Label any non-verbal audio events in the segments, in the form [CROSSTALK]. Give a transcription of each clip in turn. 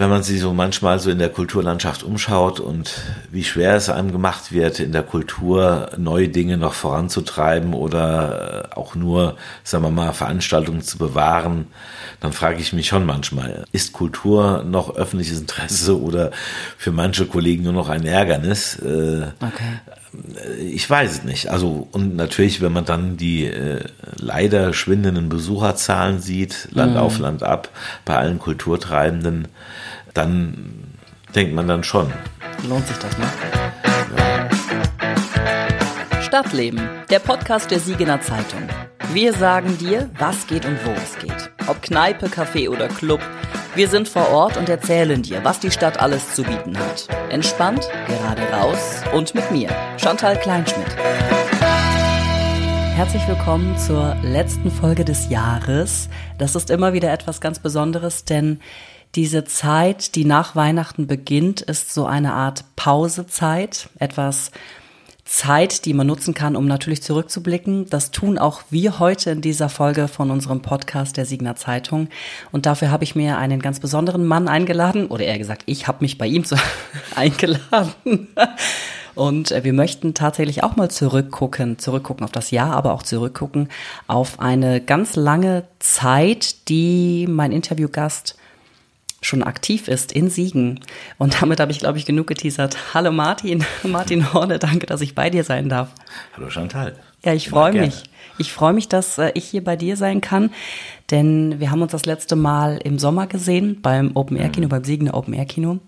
wenn man sich so manchmal so in der Kulturlandschaft umschaut und wie schwer es einem gemacht wird, in der Kultur neue Dinge noch voranzutreiben oder auch nur, sagen wir mal, Veranstaltungen zu bewahren, dann frage ich mich schon manchmal, ist Kultur noch öffentliches Interesse oder für manche Kollegen nur noch ein Ärgernis? Äh, okay ich weiß es nicht. Also, und natürlich, wenn man dann die äh, leider schwindenden Besucherzahlen sieht, Land mhm. auf Land ab, bei allen Kulturtreibenden, dann denkt man dann schon. Lohnt sich das, ne? Ja. Stadtleben, der Podcast der Siegener Zeitung. Wir sagen dir, was geht und wo es geht. Ob Kneipe, Café oder Club. Wir sind vor Ort und erzählen dir, was die Stadt alles zu bieten hat. Entspannt, gerade raus und mit mir, Chantal Kleinschmidt. Herzlich willkommen zur letzten Folge des Jahres. Das ist immer wieder etwas ganz Besonderes, denn diese Zeit, die nach Weihnachten beginnt, ist so eine Art Pausezeit, etwas Zeit, die man nutzen kann, um natürlich zurückzublicken. Das tun auch wir heute in dieser Folge von unserem Podcast der Signer Zeitung. Und dafür habe ich mir einen ganz besonderen Mann eingeladen, oder eher gesagt, ich habe mich bei ihm so [LAUGHS] eingeladen. Und äh, wir möchten tatsächlich auch mal zurückgucken, zurückgucken auf das Jahr, aber auch zurückgucken auf eine ganz lange Zeit, die mein Interviewgast schon aktiv ist in Siegen. Und damit habe ich, glaube ich, genug geteasert. Hallo Martin, [LAUGHS] Martin Horne, danke, dass ich bei dir sein darf. Hallo Chantal. Ja, ich freue mich. Ich freue mich, dass äh, ich hier bei dir sein kann, denn wir haben uns das letzte Mal im Sommer gesehen beim Open Air Kino, mhm. beim Siegener Open Air Kino. Mhm.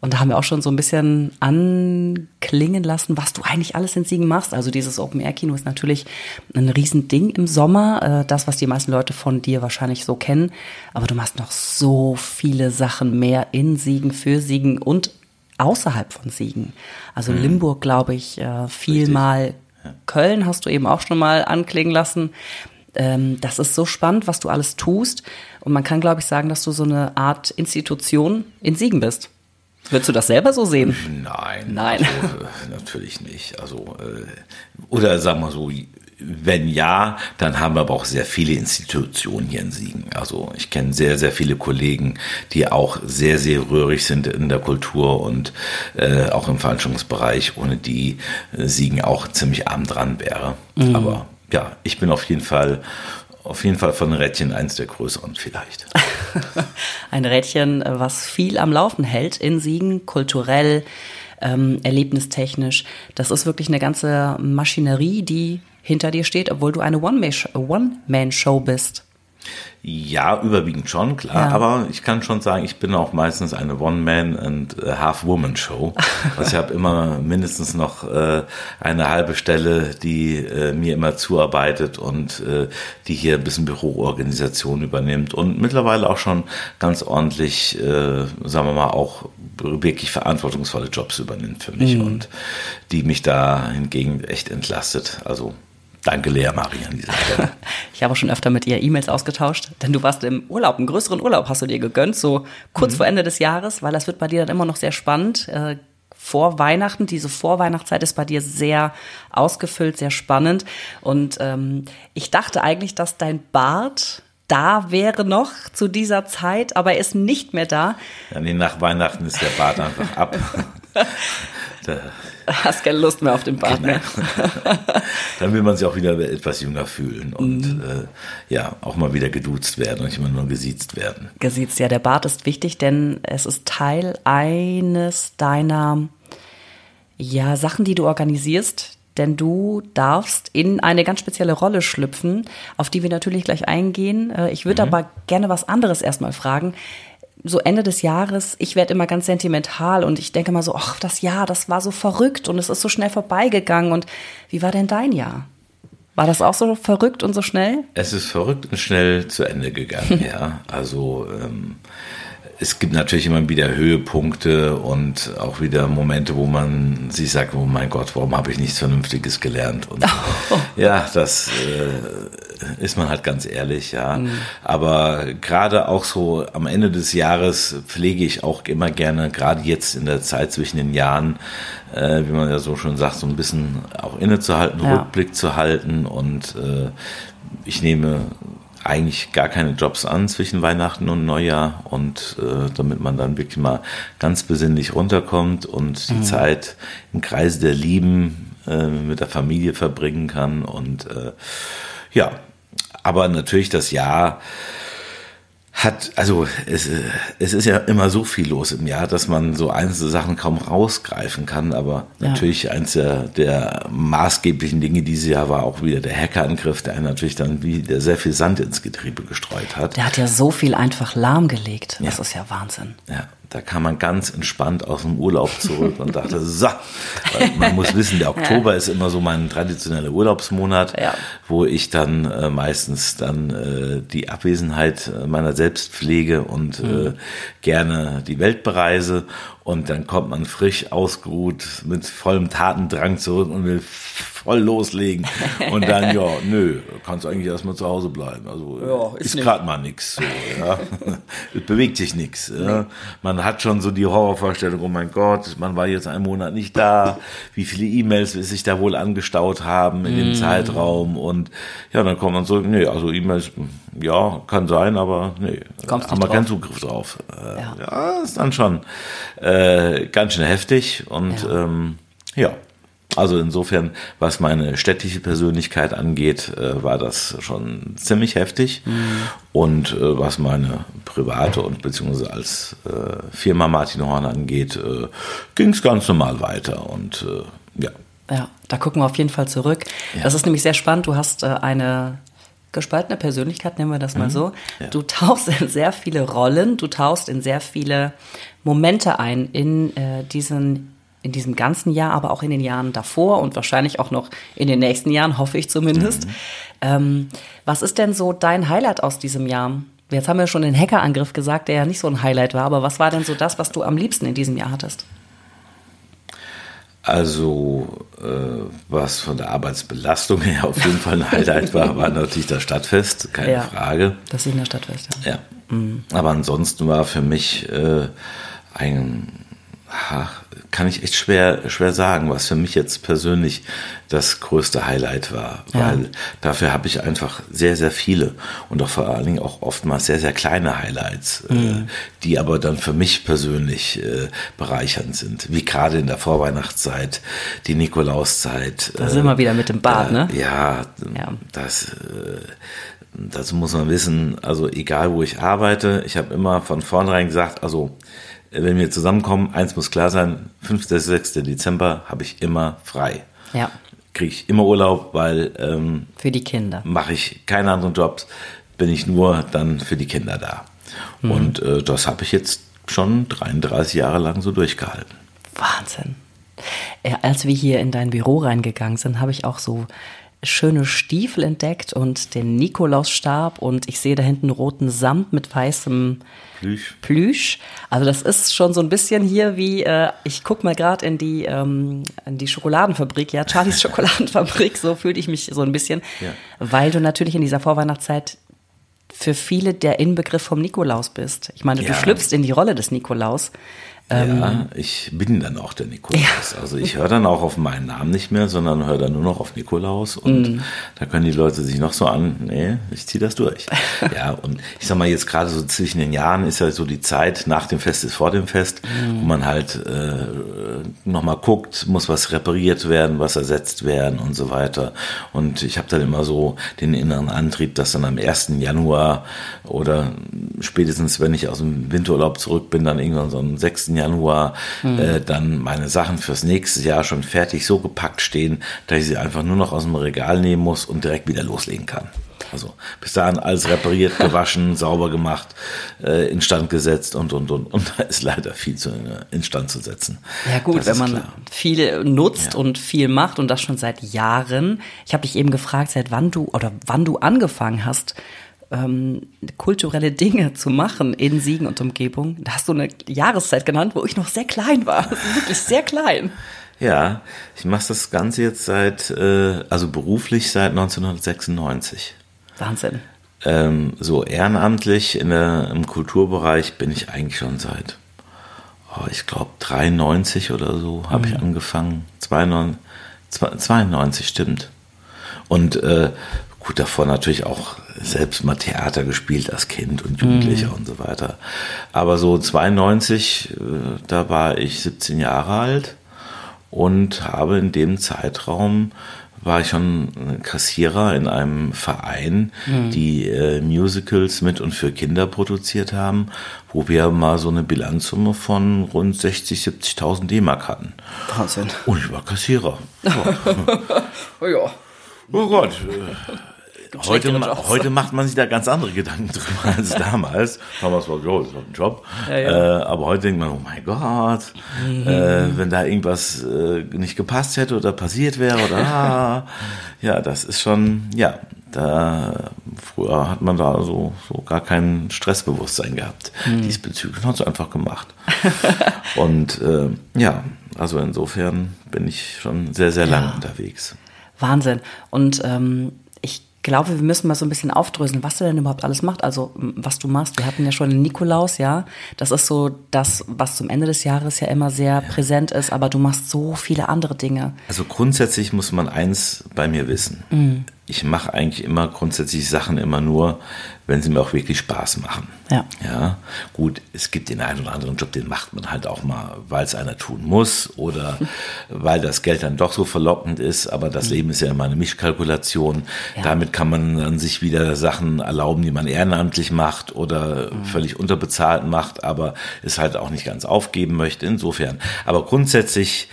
Und da haben wir auch schon so ein bisschen anklingen lassen, was du eigentlich alles in Siegen machst. Also dieses Open Air Kino ist natürlich ein Riesending im Sommer, äh, das, was die meisten Leute von dir wahrscheinlich so kennen. Aber du machst noch so viele Sachen mehr in Siegen, für Siegen und außerhalb von Siegen. Also mhm. Limburg, glaube ich, äh, viel mal Köln hast du eben auch schon mal anklingen lassen. Ähm, das ist so spannend, was du alles tust. Und man kann, glaube ich, sagen, dass du so eine Art Institution in Siegen bist. Würdest du das selber so sehen? Nein. Nein. Also, äh, natürlich nicht. Also, äh, oder sagen wir so, wenn ja, dann haben wir aber auch sehr viele Institutionen hier in Siegen. Also ich kenne sehr, sehr viele Kollegen, die auch sehr, sehr rührig sind in der Kultur und äh, auch im Veranstaltungsbereich, ohne die äh, Siegen auch ziemlich arm dran wäre. Mhm. Aber ja, ich bin auf jeden Fall auf jeden Fall von Rädchen eins der größeren vielleicht. [LAUGHS] Ein Rädchen, was viel am Laufen hält in Siegen, kulturell, ähm, erlebnistechnisch. Das ist wirklich eine ganze Maschinerie, die hinter dir steht, obwohl du eine One-Man-Show bist. Ja, überwiegend schon, klar. Ja. Aber ich kann schon sagen, ich bin auch meistens eine One-Man- and Half-Woman-Show. [LAUGHS] also ich habe immer mindestens noch äh, eine halbe Stelle, die äh, mir immer zuarbeitet und äh, die hier ein bisschen Büroorganisation übernimmt und mittlerweile auch schon ganz ordentlich, äh, sagen wir mal, auch wirklich verantwortungsvolle Jobs übernimmt für mich mhm. und die mich da hingegen echt entlastet. Also Danke, Lea Marie, an dieser Stelle. [LAUGHS] ich habe auch schon öfter mit ihr E-Mails ausgetauscht, denn du warst im Urlaub, einen größeren Urlaub hast du dir gegönnt, so kurz mhm. vor Ende des Jahres, weil das wird bei dir dann immer noch sehr spannend. Äh, vor Weihnachten, diese Vorweihnachtszeit ist bei dir sehr ausgefüllt, sehr spannend. Und ähm, ich dachte eigentlich, dass dein Bart da wäre noch zu dieser Zeit, aber er ist nicht mehr da. Ja, nee, nach Weihnachten ist der Bart einfach ab. [LAUGHS] da Hast keine Lust mehr auf den Bart genau. mehr. [LAUGHS] Dann will man sich auch wieder etwas jünger fühlen und mhm. äh, ja, auch mal wieder geduzt werden und nicht immer nur gesiezt werden. Gesiezt, ja, der Bart ist wichtig, denn es ist Teil eines deiner ja, Sachen, die du organisierst, denn du darfst in eine ganz spezielle Rolle schlüpfen, auf die wir natürlich gleich eingehen. Äh, ich würde mhm. aber gerne was anderes erstmal fragen so Ende des Jahres, ich werde immer ganz sentimental und ich denke mal so, ach, das Jahr, das war so verrückt und es ist so schnell vorbeigegangen. Und wie war denn dein Jahr? War das auch so verrückt und so schnell? Es ist verrückt und schnell zu Ende gegangen, [LAUGHS] ja. Also ähm, es gibt natürlich immer wieder Höhepunkte und auch wieder Momente, wo man sich sagt, oh mein Gott, warum habe ich nichts Vernünftiges gelernt? Und oh. [LAUGHS] ja, das äh, ist man halt ganz ehrlich, ja. Mhm. Aber gerade auch so am Ende des Jahres pflege ich auch immer gerne, gerade jetzt in der Zeit zwischen den Jahren, äh, wie man ja so schon sagt, so ein bisschen auch innezuhalten, ja. Rückblick zu halten und äh, ich nehme eigentlich gar keine Jobs an zwischen Weihnachten und Neujahr und äh, damit man dann wirklich mal ganz besinnlich runterkommt und die mhm. Zeit im Kreise der Lieben äh, mit der Familie verbringen kann und äh, ja, aber natürlich das Jahr hat, also es, es ist ja immer so viel los im Jahr, dass man so einzelne Sachen kaum rausgreifen kann. Aber ja. natürlich eins der, der maßgeblichen Dinge dieses Jahr war auch wieder der Hackerangriff, der natürlich dann wieder sehr viel Sand ins Getriebe gestreut hat. Der hat ja so viel einfach lahmgelegt. Das ja. ist ja Wahnsinn. Ja. Da kam man ganz entspannt aus dem Urlaub zurück und dachte, [LAUGHS] so, man muss wissen, der Oktober ja. ist immer so mein traditioneller Urlaubsmonat, ja. wo ich dann äh, meistens dann äh, die Abwesenheit meiner selbst pflege und äh, mhm. äh, gerne die Welt bereise. Und dann kommt man frisch ausgeruht mit vollem Tatendrang zurück und will voll loslegen. Und dann, ja, [LAUGHS] nö, kannst eigentlich erstmal zu Hause bleiben. Also ja, ist, ist gerade mal nichts. So, ja. [LAUGHS] es bewegt sich nichts. Ja. Man hat schon so die Horrorvorstellung, oh mein Gott, man war jetzt einen Monat nicht da, wie viele E-Mails sich da wohl angestaut haben in mm. dem Zeitraum. Und ja, dann kommt man so, nee, also E-Mails, ja, kann sein, aber nee, Kommst haben wir keinen Zugriff drauf. Äh, ja. ja, ist dann schon äh, ganz schön heftig und ja. Ähm, ja. Also insofern, was meine städtische Persönlichkeit angeht, äh, war das schon ziemlich heftig. Mhm. Und äh, was meine private und beziehungsweise als äh, Firma Martin Horn angeht, äh, ging es ganz normal weiter. Und äh, ja. Ja, da gucken wir auf jeden Fall zurück. Ja. Das ist nämlich sehr spannend. Du hast äh, eine gespaltene Persönlichkeit, nennen wir das mal mhm. so. Ja. Du tauchst in sehr viele Rollen, du tauchst in sehr viele Momente ein in äh, diesen in diesem ganzen Jahr, aber auch in den Jahren davor und wahrscheinlich auch noch in den nächsten Jahren, hoffe ich zumindest. Mhm. Ähm, was ist denn so dein Highlight aus diesem Jahr? Jetzt haben wir schon den Hackerangriff gesagt, der ja nicht so ein Highlight war, aber was war denn so das, was du am liebsten in diesem Jahr hattest? Also, äh, was von der Arbeitsbelastung her auf jeden Fall ein Highlight war, war natürlich das Stadtfest, keine ja, Frage. Das ist in der Stadtfest, ja. ja. Mhm. Aber ansonsten war für mich äh, ein ach, kann ich echt schwer, schwer sagen, was für mich jetzt persönlich das größte Highlight war. Ja. Weil dafür habe ich einfach sehr, sehr viele und auch vor allen Dingen auch oftmals sehr, sehr kleine Highlights, äh, mhm. äh, die aber dann für mich persönlich äh, bereichernd sind. Wie gerade in der Vorweihnachtszeit, die Nikolauszeit. Da äh, sind wir wieder mit dem Bad, ne? Ja, ja. das. Äh, dazu muss man wissen, also egal wo ich arbeite, ich habe immer von vornherein gesagt, also wenn wir zusammenkommen, eins muss klar sein, 5. 6. Dezember habe ich immer frei. Ja. Kriege ich immer Urlaub, weil ähm, für die Kinder mache ich keine anderen Jobs, bin ich nur dann für die Kinder da. Mhm. Und äh, das habe ich jetzt schon 33 Jahre lang so durchgehalten. Wahnsinn. Ja, als wir hier in dein Büro reingegangen sind, habe ich auch so schöne Stiefel entdeckt und den Nikolausstab und ich sehe da hinten roten Samt mit weißem Plüsch. Plüsch. Also das ist schon so ein bisschen hier wie, äh, ich guck mal gerade in die ähm, in die Schokoladenfabrik, ja, Charlies [LAUGHS] Schokoladenfabrik, so fühle ich mich so ein bisschen, ja. weil du natürlich in dieser Vorweihnachtszeit für viele der Inbegriff vom Nikolaus bist. Ich meine, ja. du schlüpfst in die Rolle des Nikolaus. Ja, ähm, ich bin dann auch der Nikolaus. Ja. Also ich höre dann auch auf meinen Namen nicht mehr, sondern höre dann nur noch auf Nikolaus. Und mm. da können die Leute sich noch so an, nee, ich ziehe das durch. [LAUGHS] ja, und ich sag mal, jetzt gerade so zwischen den Jahren ist ja so die Zeit nach dem Fest ist vor dem Fest, mm. wo man halt äh, nochmal guckt, muss was repariert werden, was ersetzt werden und so weiter. Und ich habe dann immer so den inneren Antrieb, dass dann am 1. Januar oder spätestens, wenn ich aus dem Winterurlaub zurück bin, dann irgendwann so am 6. Januar mhm. äh, dann meine Sachen fürs nächste Jahr schon fertig so gepackt stehen, dass ich sie einfach nur noch aus dem Regal nehmen muss und direkt wieder loslegen kann. Also bis dahin alles repariert, [LAUGHS] gewaschen, sauber gemacht, äh, instand gesetzt und und und und da ist leider viel zu äh, instand zu setzen. Ja gut, das wenn man klar. viel nutzt ja. und viel macht und das schon seit Jahren. Ich habe dich eben gefragt, seit wann du oder wann du angefangen hast, ähm, kulturelle Dinge zu machen in Siegen und Umgebung. Da hast du eine Jahreszeit genannt, wo ich noch sehr klein war. [LAUGHS] Wirklich sehr klein. Ja, ich mache das Ganze jetzt seit, äh, also beruflich seit 1996. Wahnsinn. Ähm, so ehrenamtlich in der, im Kulturbereich bin ich eigentlich schon seit, oh, ich glaube, 93 oder so habe mhm. ich angefangen. 92, 92 stimmt. Und äh, Gut, davor natürlich auch selbst mal Theater gespielt als Kind und Jugendlicher mhm. und so weiter. Aber so 92, äh, da war ich 17 Jahre alt und habe in dem Zeitraum war ich schon Kassierer in einem Verein, mhm. die äh, Musicals mit und für Kinder produziert haben, wo wir mal so eine Bilanzsumme von rund 60, 70.000 D-Mark hatten. Wahnsinn. Und ich war Kassierer. [LAUGHS] oh ja. Oh Gott. Heute, heute macht man sich da ganz andere Gedanken [LAUGHS] drüber als damals. Damals war jo, das ist ein Job. Ja, ja. Äh, aber heute denkt man, oh mein Gott, mhm. äh, wenn da irgendwas äh, nicht gepasst hätte oder passiert wäre oder [LAUGHS] ah, ja, das ist schon, ja, da früher hat man da so, so gar kein Stressbewusstsein gehabt. Mhm. Diesbezüglich hat es einfach gemacht. [LAUGHS] Und äh, ja, also insofern bin ich schon sehr, sehr lange unterwegs. Wahnsinn. Und ähm, glaube, wir müssen mal so ein bisschen aufdröseln, was du denn überhaupt alles machst. Also, was du machst. Wir hatten ja schon den Nikolaus, ja. Das ist so das, was zum Ende des Jahres ja immer sehr ja. präsent ist, aber du machst so viele andere Dinge. Also grundsätzlich muss man eins bei mir wissen. Mhm ich mache eigentlich immer grundsätzlich Sachen immer nur, wenn sie mir auch wirklich Spaß machen. Ja. Ja, gut, es gibt den einen oder anderen Job, den macht man halt auch mal, weil es einer tun muss oder [LAUGHS] weil das Geld dann doch so verlockend ist. Aber das mhm. Leben ist ja immer eine Mischkalkulation. Ja. Damit kann man dann sich wieder Sachen erlauben, die man ehrenamtlich macht oder mhm. völlig unterbezahlt macht, aber es halt auch nicht ganz aufgeben möchte. Insofern. Aber grundsätzlich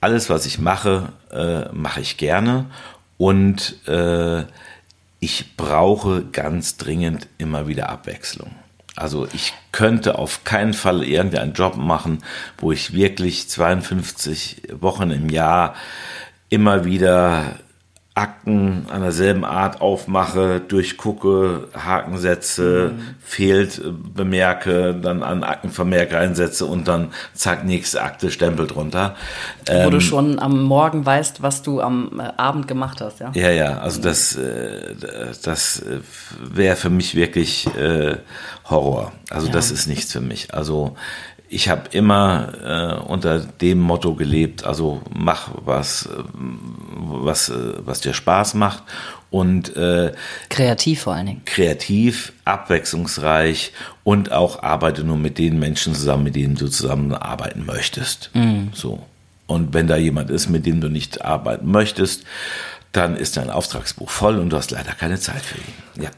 alles, was ich mache, äh, mache ich gerne und äh, ich brauche ganz dringend immer wieder Abwechslung. Also ich könnte auf keinen Fall irgendeinen Job machen, wo ich wirklich 52 Wochen im Jahr immer wieder Akten an derselben Art aufmache, durchgucke, Haken setze, mhm. fehlt, äh, bemerke, dann an Aktenvermerk reinsetze und dann zack, nächste Akte, Stempel drunter. Wo ähm, du schon am Morgen weißt, was du am äh, Abend gemacht hast, ja? Ja, ja, also das, äh, das äh, wäre für mich wirklich äh, Horror. Also ja. das ist nichts für mich. Also ich habe immer äh, unter dem Motto gelebt, also mach was, äh, was, äh, was dir Spaß macht und äh, kreativ vor allen Dingen. Kreativ, abwechslungsreich und auch arbeite nur mit den Menschen zusammen, mit denen du zusammenarbeiten möchtest. Mhm. So. Und wenn da jemand ist, mit dem du nicht arbeiten möchtest, dann ist dein Auftragsbuch voll und du hast leider keine Zeit für ihn. Ja,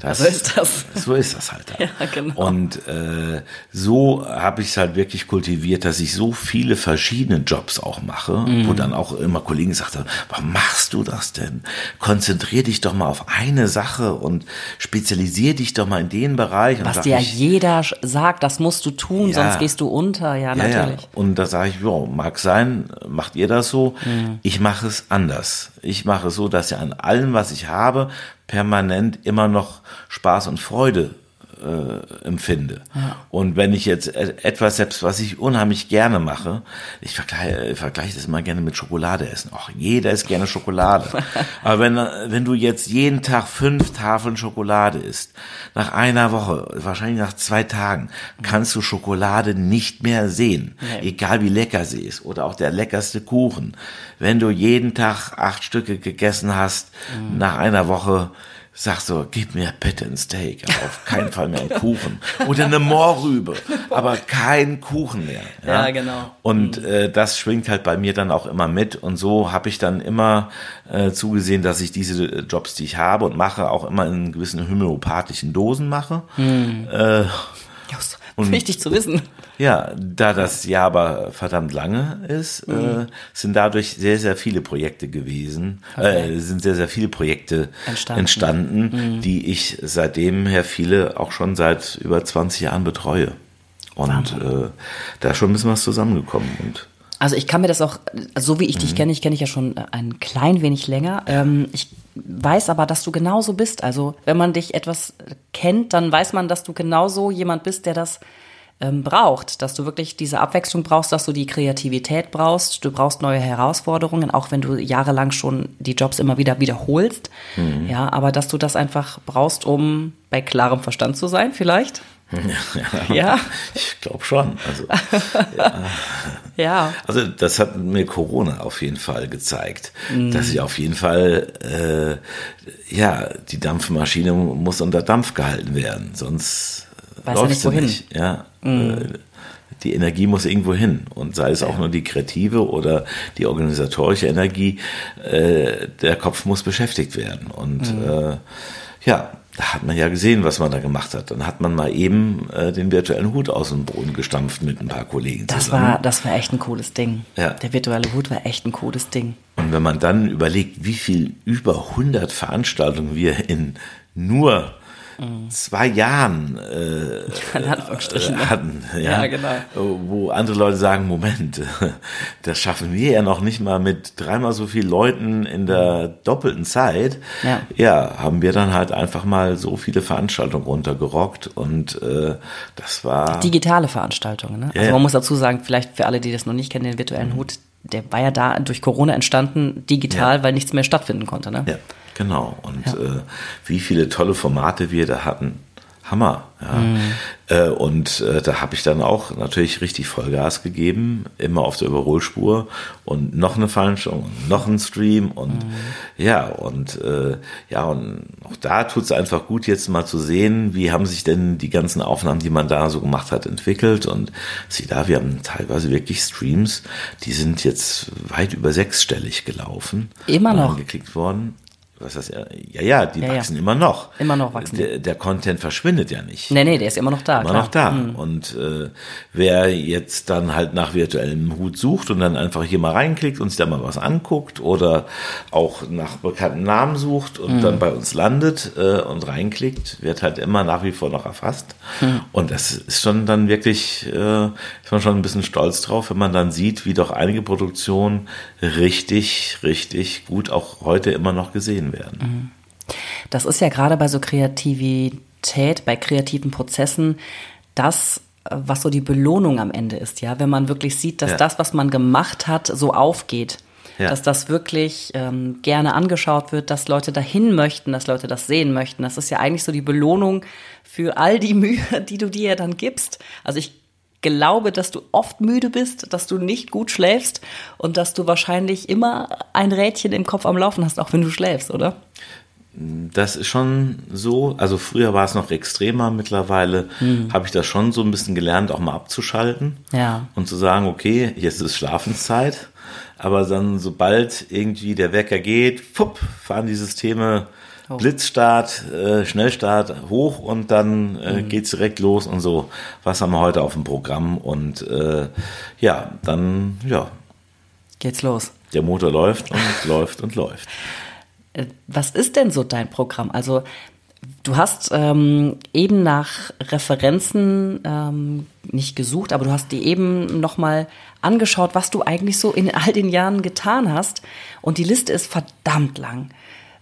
das, so ist das. So ist das halt. Ja, genau. Und äh, so habe ich es halt wirklich kultiviert, dass ich so viele verschiedene Jobs auch mache, mhm. wo dann auch immer Kollegen gesagt haben, warum machst du das denn? Konzentrier dich doch mal auf eine Sache und spezialisier dich doch mal in den Bereich. Was dir ja jeder sagt, das musst du tun, ja, sonst gehst du unter. Ja, natürlich. Ja. Und da sage ich, ja, mag sein, macht ihr das so? Mhm. Ich mache es anders. Ich mache mache so, dass ich an allem, was ich habe, permanent immer noch Spaß und Freude äh, empfinde. Ja. Und wenn ich jetzt etwas selbst, was ich unheimlich gerne mache, ich vergleiche, vergleiche das immer gerne mit Schokolade essen. Auch jeder isst gerne Schokolade. [LAUGHS] Aber wenn, wenn du jetzt jeden Tag fünf Tafeln Schokolade isst, nach einer Woche, wahrscheinlich nach zwei Tagen, kannst du Schokolade nicht mehr sehen. Nee. Egal wie lecker sie ist. Oder auch der leckerste Kuchen. Wenn du jeden Tag acht Stücke gegessen hast, mhm. nach einer Woche sag so, gib mir bitte ein Steak, aber auf keinen Fall mehr einen Kuchen. Oder eine Moorrübe, aber kein Kuchen mehr. Ja, ja genau. Und mhm. äh, das schwingt halt bei mir dann auch immer mit. Und so habe ich dann immer äh, zugesehen, dass ich diese Jobs, die ich habe und mache, auch immer in gewissen homöopathischen Dosen mache. Mhm. Äh, und, Wichtig zu wissen. Ja, da das Jahr aber verdammt lange ist, mhm. äh, sind dadurch sehr, sehr viele Projekte gewesen, okay. äh, sind sehr, sehr viele Projekte entstanden, entstanden mhm. die ich seitdem her viele auch schon seit über 20 Jahren betreue. Und äh, da ist schon ein bisschen was zusammengekommen. Und also ich kann mir das auch, so wie ich mhm. dich kenne, ich kenne dich ja schon ein klein wenig länger. Ähm, ich weiß aber, dass du genauso bist. Also wenn man dich etwas kennt, dann weiß man, dass du genauso jemand bist, der das ähm, braucht, dass du wirklich diese Abwechslung brauchst, dass du die Kreativität brauchst, du brauchst neue Herausforderungen, auch wenn du jahrelang schon die Jobs immer wieder wiederholst. Mhm. Ja, aber dass du das einfach brauchst, um bei klarem Verstand zu sein, vielleicht? Ja, ja. ich glaube schon. Also, [LAUGHS] ja. ja. Also das hat mir Corona auf jeden Fall gezeigt, mhm. dass ich auf jeden Fall, äh, ja, die Dampfmaschine muss unter Dampf gehalten werden, sonst Weiß läuft sie nicht. Ja. Mhm. Die Energie muss irgendwo hin und sei es ja. auch nur die kreative oder die organisatorische Energie, äh, der Kopf muss beschäftigt werden und mhm. äh, ja, hat man ja gesehen, was man da gemacht hat. Dann hat man mal eben äh, den virtuellen Hut aus dem Boden gestampft mit ein paar Kollegen das zusammen. War, das war echt ein cooles Ding. Ja. Der virtuelle Hut war echt ein cooles Ding. Und wenn man dann überlegt, wie viel über 100 Veranstaltungen wir in nur zwei Jahren [LAUGHS] äh, ne? hatten, ja, ja, genau. wo andere Leute sagen, Moment, [LAUGHS] das schaffen wir ja noch nicht mal mit dreimal so vielen Leuten in der doppelten Zeit. Ja. ja, haben wir dann halt einfach mal so viele Veranstaltungen runtergerockt und äh, das war digitale Veranstaltungen. Ne? Also man muss dazu sagen, vielleicht für alle, die das noch nicht kennen, den virtuellen mhm. Hut, der war ja da durch Corona entstanden, digital, weil nichts mehr stattfinden konnte. Ne? Ja. Genau. Und ja. äh, wie viele tolle Formate wir da hatten. Hammer. Ja. Mhm. Äh, und äh, da habe ich dann auch natürlich richtig Vollgas gegeben, immer auf der Überholspur und noch eine Veranstaltung und noch ein Stream und mhm. ja, und äh, ja, und auch da tut es einfach gut, jetzt mal zu sehen, wie haben sich denn die ganzen Aufnahmen, die man da so gemacht hat, entwickelt. Und sieh da, wir haben teilweise wirklich Streams, die sind jetzt weit über sechsstellig gelaufen. Immer noch. Geklickt worden was ja, ja, ja, die ja, wachsen ja. immer noch. Immer noch wachsen. Der, der, Content verschwindet ja nicht. Nee, nee, der ist immer noch da. Immer klar. noch da. Mhm. Und äh, wer jetzt dann halt nach virtuellem Hut sucht und dann einfach hier mal reinklickt und sich da mal was anguckt oder auch nach bekannten Namen sucht und mhm. dann bei uns landet äh, und reinklickt, wird halt immer nach wie vor noch erfasst. Mhm. Und das ist schon dann wirklich, äh, ist man schon ein bisschen stolz drauf, wenn man dann sieht, wie doch einige Produktionen richtig, richtig gut auch heute immer noch gesehen gesehen werden. Mhm. Das ist ja gerade bei so Kreativität, bei kreativen Prozessen, das, was so die Belohnung am Ende ist, ja, wenn man wirklich sieht, dass ja. das, was man gemacht hat, so aufgeht. Ja. Dass das wirklich ähm, gerne angeschaut wird, dass Leute dahin möchten, dass Leute das sehen möchten. Das ist ja eigentlich so die Belohnung für all die [LAUGHS] Mühe, die du dir dann gibst. Also ich glaube, dass du oft müde bist, dass du nicht gut schläfst und dass du wahrscheinlich immer ein Rädchen im Kopf am Laufen hast, auch wenn du schläfst, oder? Das ist schon so. Also früher war es noch extremer. Mittlerweile hm. habe ich das schon so ein bisschen gelernt, auch mal abzuschalten ja. und zu sagen, okay, jetzt ist Schlafenszeit. Aber dann, sobald irgendwie der Wecker geht, fupp, fahren die Systeme Oh. Blitzstart, äh, Schnellstart hoch und dann äh, mhm. geht's direkt los und so. Was haben wir heute auf dem Programm? Und äh, ja, dann ja. Geht's los. Der Motor läuft und [LAUGHS] läuft und läuft. Äh, was ist denn so dein Programm? Also Du hast ähm, eben nach Referenzen ähm, nicht gesucht, aber du hast dir eben nochmal angeschaut, was du eigentlich so in all den Jahren getan hast. Und die Liste ist verdammt lang.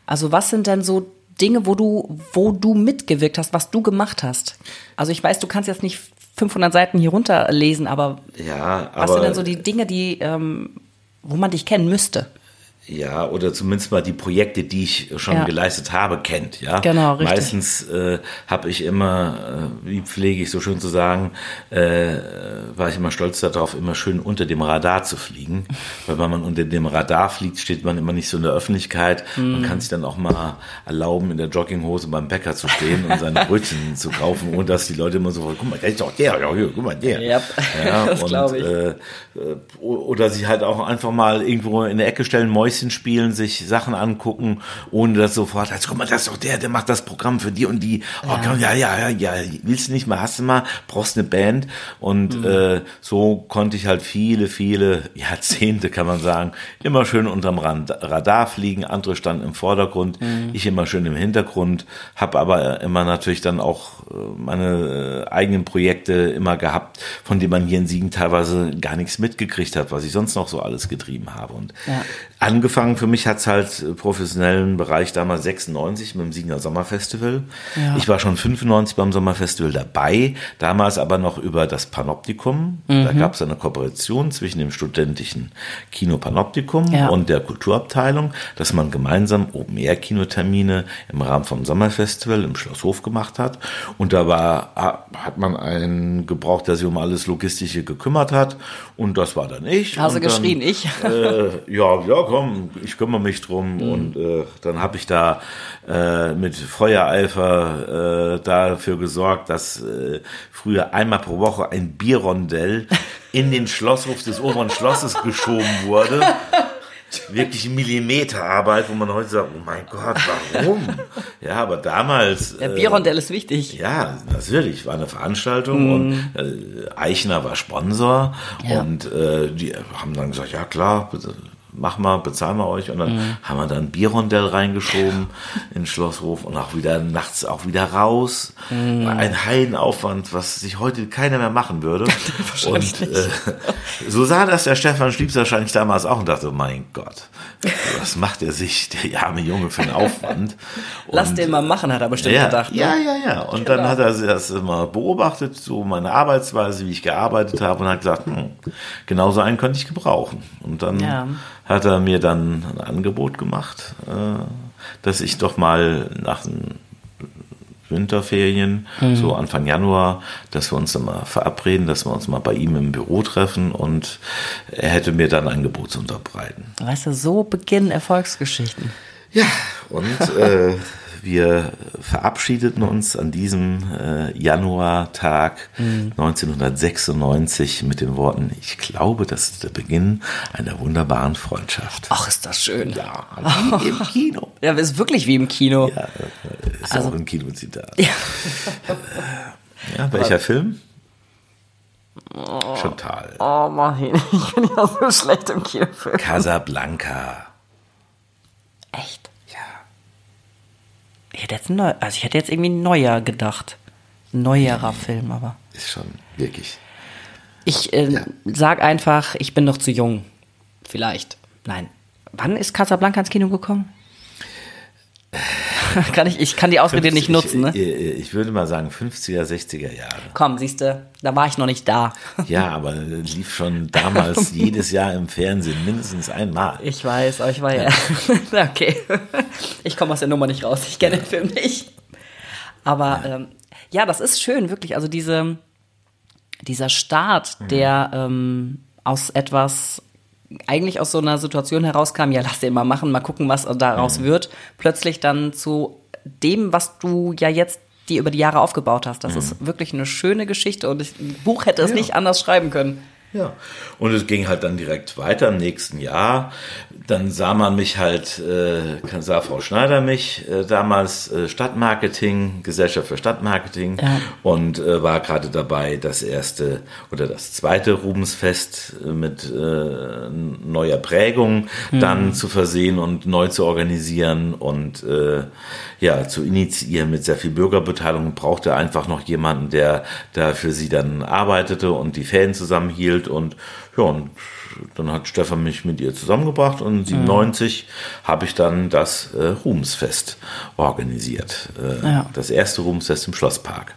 Also was sind denn so Dinge, wo du, wo du mitgewirkt hast, was du gemacht hast? Also ich weiß, du kannst jetzt nicht 500 Seiten hier runterlesen, aber, ja, aber was sind denn so die Dinge, die, ähm, wo man dich kennen müsste? Ja, oder zumindest mal die Projekte, die ich schon ja. geleistet habe, kennt. Ja, genau, richtig. Meistens äh, habe ich immer, äh, wie pflege ich so schön zu sagen, äh, war ich immer stolz darauf, immer schön unter dem Radar zu fliegen. [LAUGHS] Weil wenn man unter dem Radar fliegt, steht man immer nicht so in der Öffentlichkeit. Mm. Man kann sich dann auch mal erlauben, in der Jogginghose beim Bäcker zu stehen und seine [LAUGHS] Brötchen zu kaufen, ohne dass die Leute immer so, guck mal, der ist doch der, ja, hier, guck mal, der. Yep. Ja, [LAUGHS] das glaube ich. Äh, oder sich halt auch einfach mal irgendwo in der Ecke stellen, Mäuschen Mäuschen spielen, sich Sachen angucken, ohne dass sofort, also guck mal, das ist doch der, der macht das Programm für die und die. Oh, ja, ja, ja, ja, ja, willst du nicht mal, hast du mal, brauchst eine Band. Und mhm. äh, so konnte ich halt viele, viele Jahrzehnte, kann man sagen, immer schön unterm Radar fliegen. Andere standen im Vordergrund, mhm. ich immer schön im Hintergrund, habe aber immer natürlich dann auch äh, meine äh, eigenen Projekte immer gehabt, von denen man hier in Siegen teilweise gar nichts mitgekriegt hat, was ich sonst noch so alles getrieben habe. Und ja angefangen, für mich hat's halt professionellen Bereich damals 96 mit dem Siegener Sommerfestival. Ja. Ich war schon 95 beim Sommerfestival dabei, damals aber noch über das Panoptikum. Da Mhm. gab's eine Kooperation zwischen dem studentischen Kino Panoptikum Ja. und der Kulturabteilung, dass man gemeinsam Open-Air-Kinotermine im Rahmen vom Sommerfestival im Schlosshof gemacht hat. Und da war, hat man einen gebraucht, der sich um alles Logistische gekümmert hat. Und das war dann ich. Hast du Und dann, geschrien, ich? Äh, ja, ja, komm, ich kümmere mich drum. Mhm. Und äh, dann habe ich da äh, mit Feuereifer äh, dafür gesorgt, dass äh, früher einmal pro Woche ein Bierrondell [LAUGHS] in den Schlosshof des oberen Schlosses geschoben wurde. Wirklich Millimeterarbeit, wo man heute sagt, oh mein Gott, warum? Ja, aber damals. Der äh, Bierrondell ist wichtig. ja, natürlich, war eine Veranstaltung und äh, Eichner war Sponsor. Ja. und äh, die haben dann gesagt, ja klar, bitte, mach mal, bezahlen wir euch und dann Mhm. haben wir dann Bierrondell reingeschoben [LAUGHS] in Schlosshof und auch wieder nachts auch wieder raus. Mhm. Ein Heidenaufwand, was sich heute keiner mehr machen würde. [LAUGHS] und äh, so sah das der Stefan Schliebs wahrscheinlich damals auch und dachte, mein Gott, was macht er sich, der arme Junge, für einen Aufwand? Lass Und, den mal machen, hat er bestimmt ja, gedacht. Ne? Ja, ja, ja. Und dann hat er das immer beobachtet, so meine Arbeitsweise, wie ich gearbeitet habe und hat gesagt, hm, genauso einen könnte ich gebrauchen. Und dann Ja. Hat er mir dann ein Angebot gemacht, äh, dass ich doch mal nach den Winterferien, Mhm. so Anfang Januar, dass wir uns dann mal verabreden, dass wir uns mal bei ihm im Büro treffen und er hätte mir dann ein Angebot zu unterbreiten. Weißt du, so beginnen Erfolgsgeschichten. Ja, und äh, [LAUGHS] wir verabschiedeten uns an diesem äh, Januartag 1996 mit den Worten, ich glaube, das ist der Beginn einer wunderbaren Freundschaft. Ach, ist das schön. Ja, wie [LAUGHS] im Kino. Ja, ist wirklich wie im Kino. Ja, äh, ist Also- auch ein Kinozitat. [LAUGHS] Ja. ja, welcher Film? Total. Oh, Martin, [LAUGHS] ich bin ja so schlecht im Kinofilm. Casablanca. Echt? Ja. Ich hätte jetzt neu, also ich hätte jetzt irgendwie neuer gedacht. Neuerer Film, aber. Ist schon wirklich. Ich äh, sag einfach, ich bin noch zu jung. Vielleicht. Nein. Wann ist Casablanca ins Kino gekommen? [LAUGHS] kann ich, ich kann die Ausrede nicht nutzen, ne? Ich, ich, ich würde mal sagen 50er, 60er Jahre. Komm, siehste, da war ich noch nicht da. [LAUGHS] Ja, aber lief schon damals [LAUGHS] jedes Jahr im Fernsehen mindestens einmal. Ich weiß, aber ich war ja. okay. Ich komme aus der Nummer nicht raus. Ich kenne den Film nicht. Aber ähm, ja, das ist schön, wirklich. Also diese, dieser Start, der ähm, aus etwas, eigentlich aus so einer Situation herauskam, ja, lass den mal machen, mal gucken, was daraus wird, plötzlich dann zu dem, was du ja jetzt die über die Jahre aufgebaut hast. Das ist wirklich eine schöne Geschichte und ich, ein Buch hätte es Ja. nicht anders schreiben können. Ja. Und es ging halt dann direkt weiter im nächsten Jahr. Dann sah man mich halt, äh, sah Frau Schneider mich, äh, damals äh, Stadtmarketing, Gesellschaft für Stadtmarketing Ja. und äh, war gerade dabei, das erste oder das zweite Rubensfest äh, mit äh, neuer Prägung dann zu versehen und neu zu organisieren und äh, ja, zu initiieren mit sehr viel Bürgerbeteiligung, brauchte einfach noch jemanden, der da für sie dann arbeitete und die Fäden zusammenhielt und ja, und dann hat Stefan mich mit ihr zusammengebracht und 97 habe ich dann das äh, Ruhmsfest organisiert. Äh, Ja. Das erste Ruhmsfest im Schlosspark.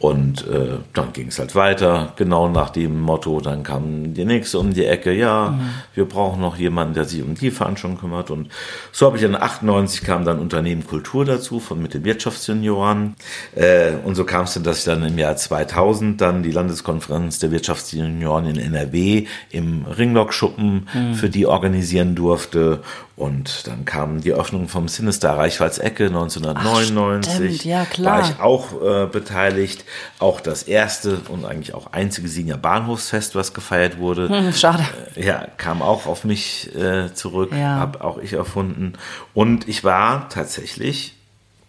Und äh, dann ging es halt weiter, genau nach dem Motto, dann kam die nächste um die Ecke, ja, wir brauchen noch jemanden, der sich um die Veranstaltung kümmert. Und so habe ich dann 98 kam dann Unternehmen Kultur dazu, von mit den Wirtschaftssenioren. Äh, und so kam es dann, dass ich dann im Jahr 2000 dann die Landeskonferenz der Wirtschaftssenioren in NRW im Ringlockschuppen für die organisieren durfte. Und dann kam die Öffnung vom Sinister Reichwaldsecke 1999. stimmt, ja, klar. War ich auch äh, beteiligt. Auch das erste und eigentlich auch einzige Sieger Bahnhofsfest, was gefeiert wurde. Hm, schade. Äh, Ja, kam auch auf mich äh, zurück, Ja. habe auch ich erfunden. Und ich war tatsächlich,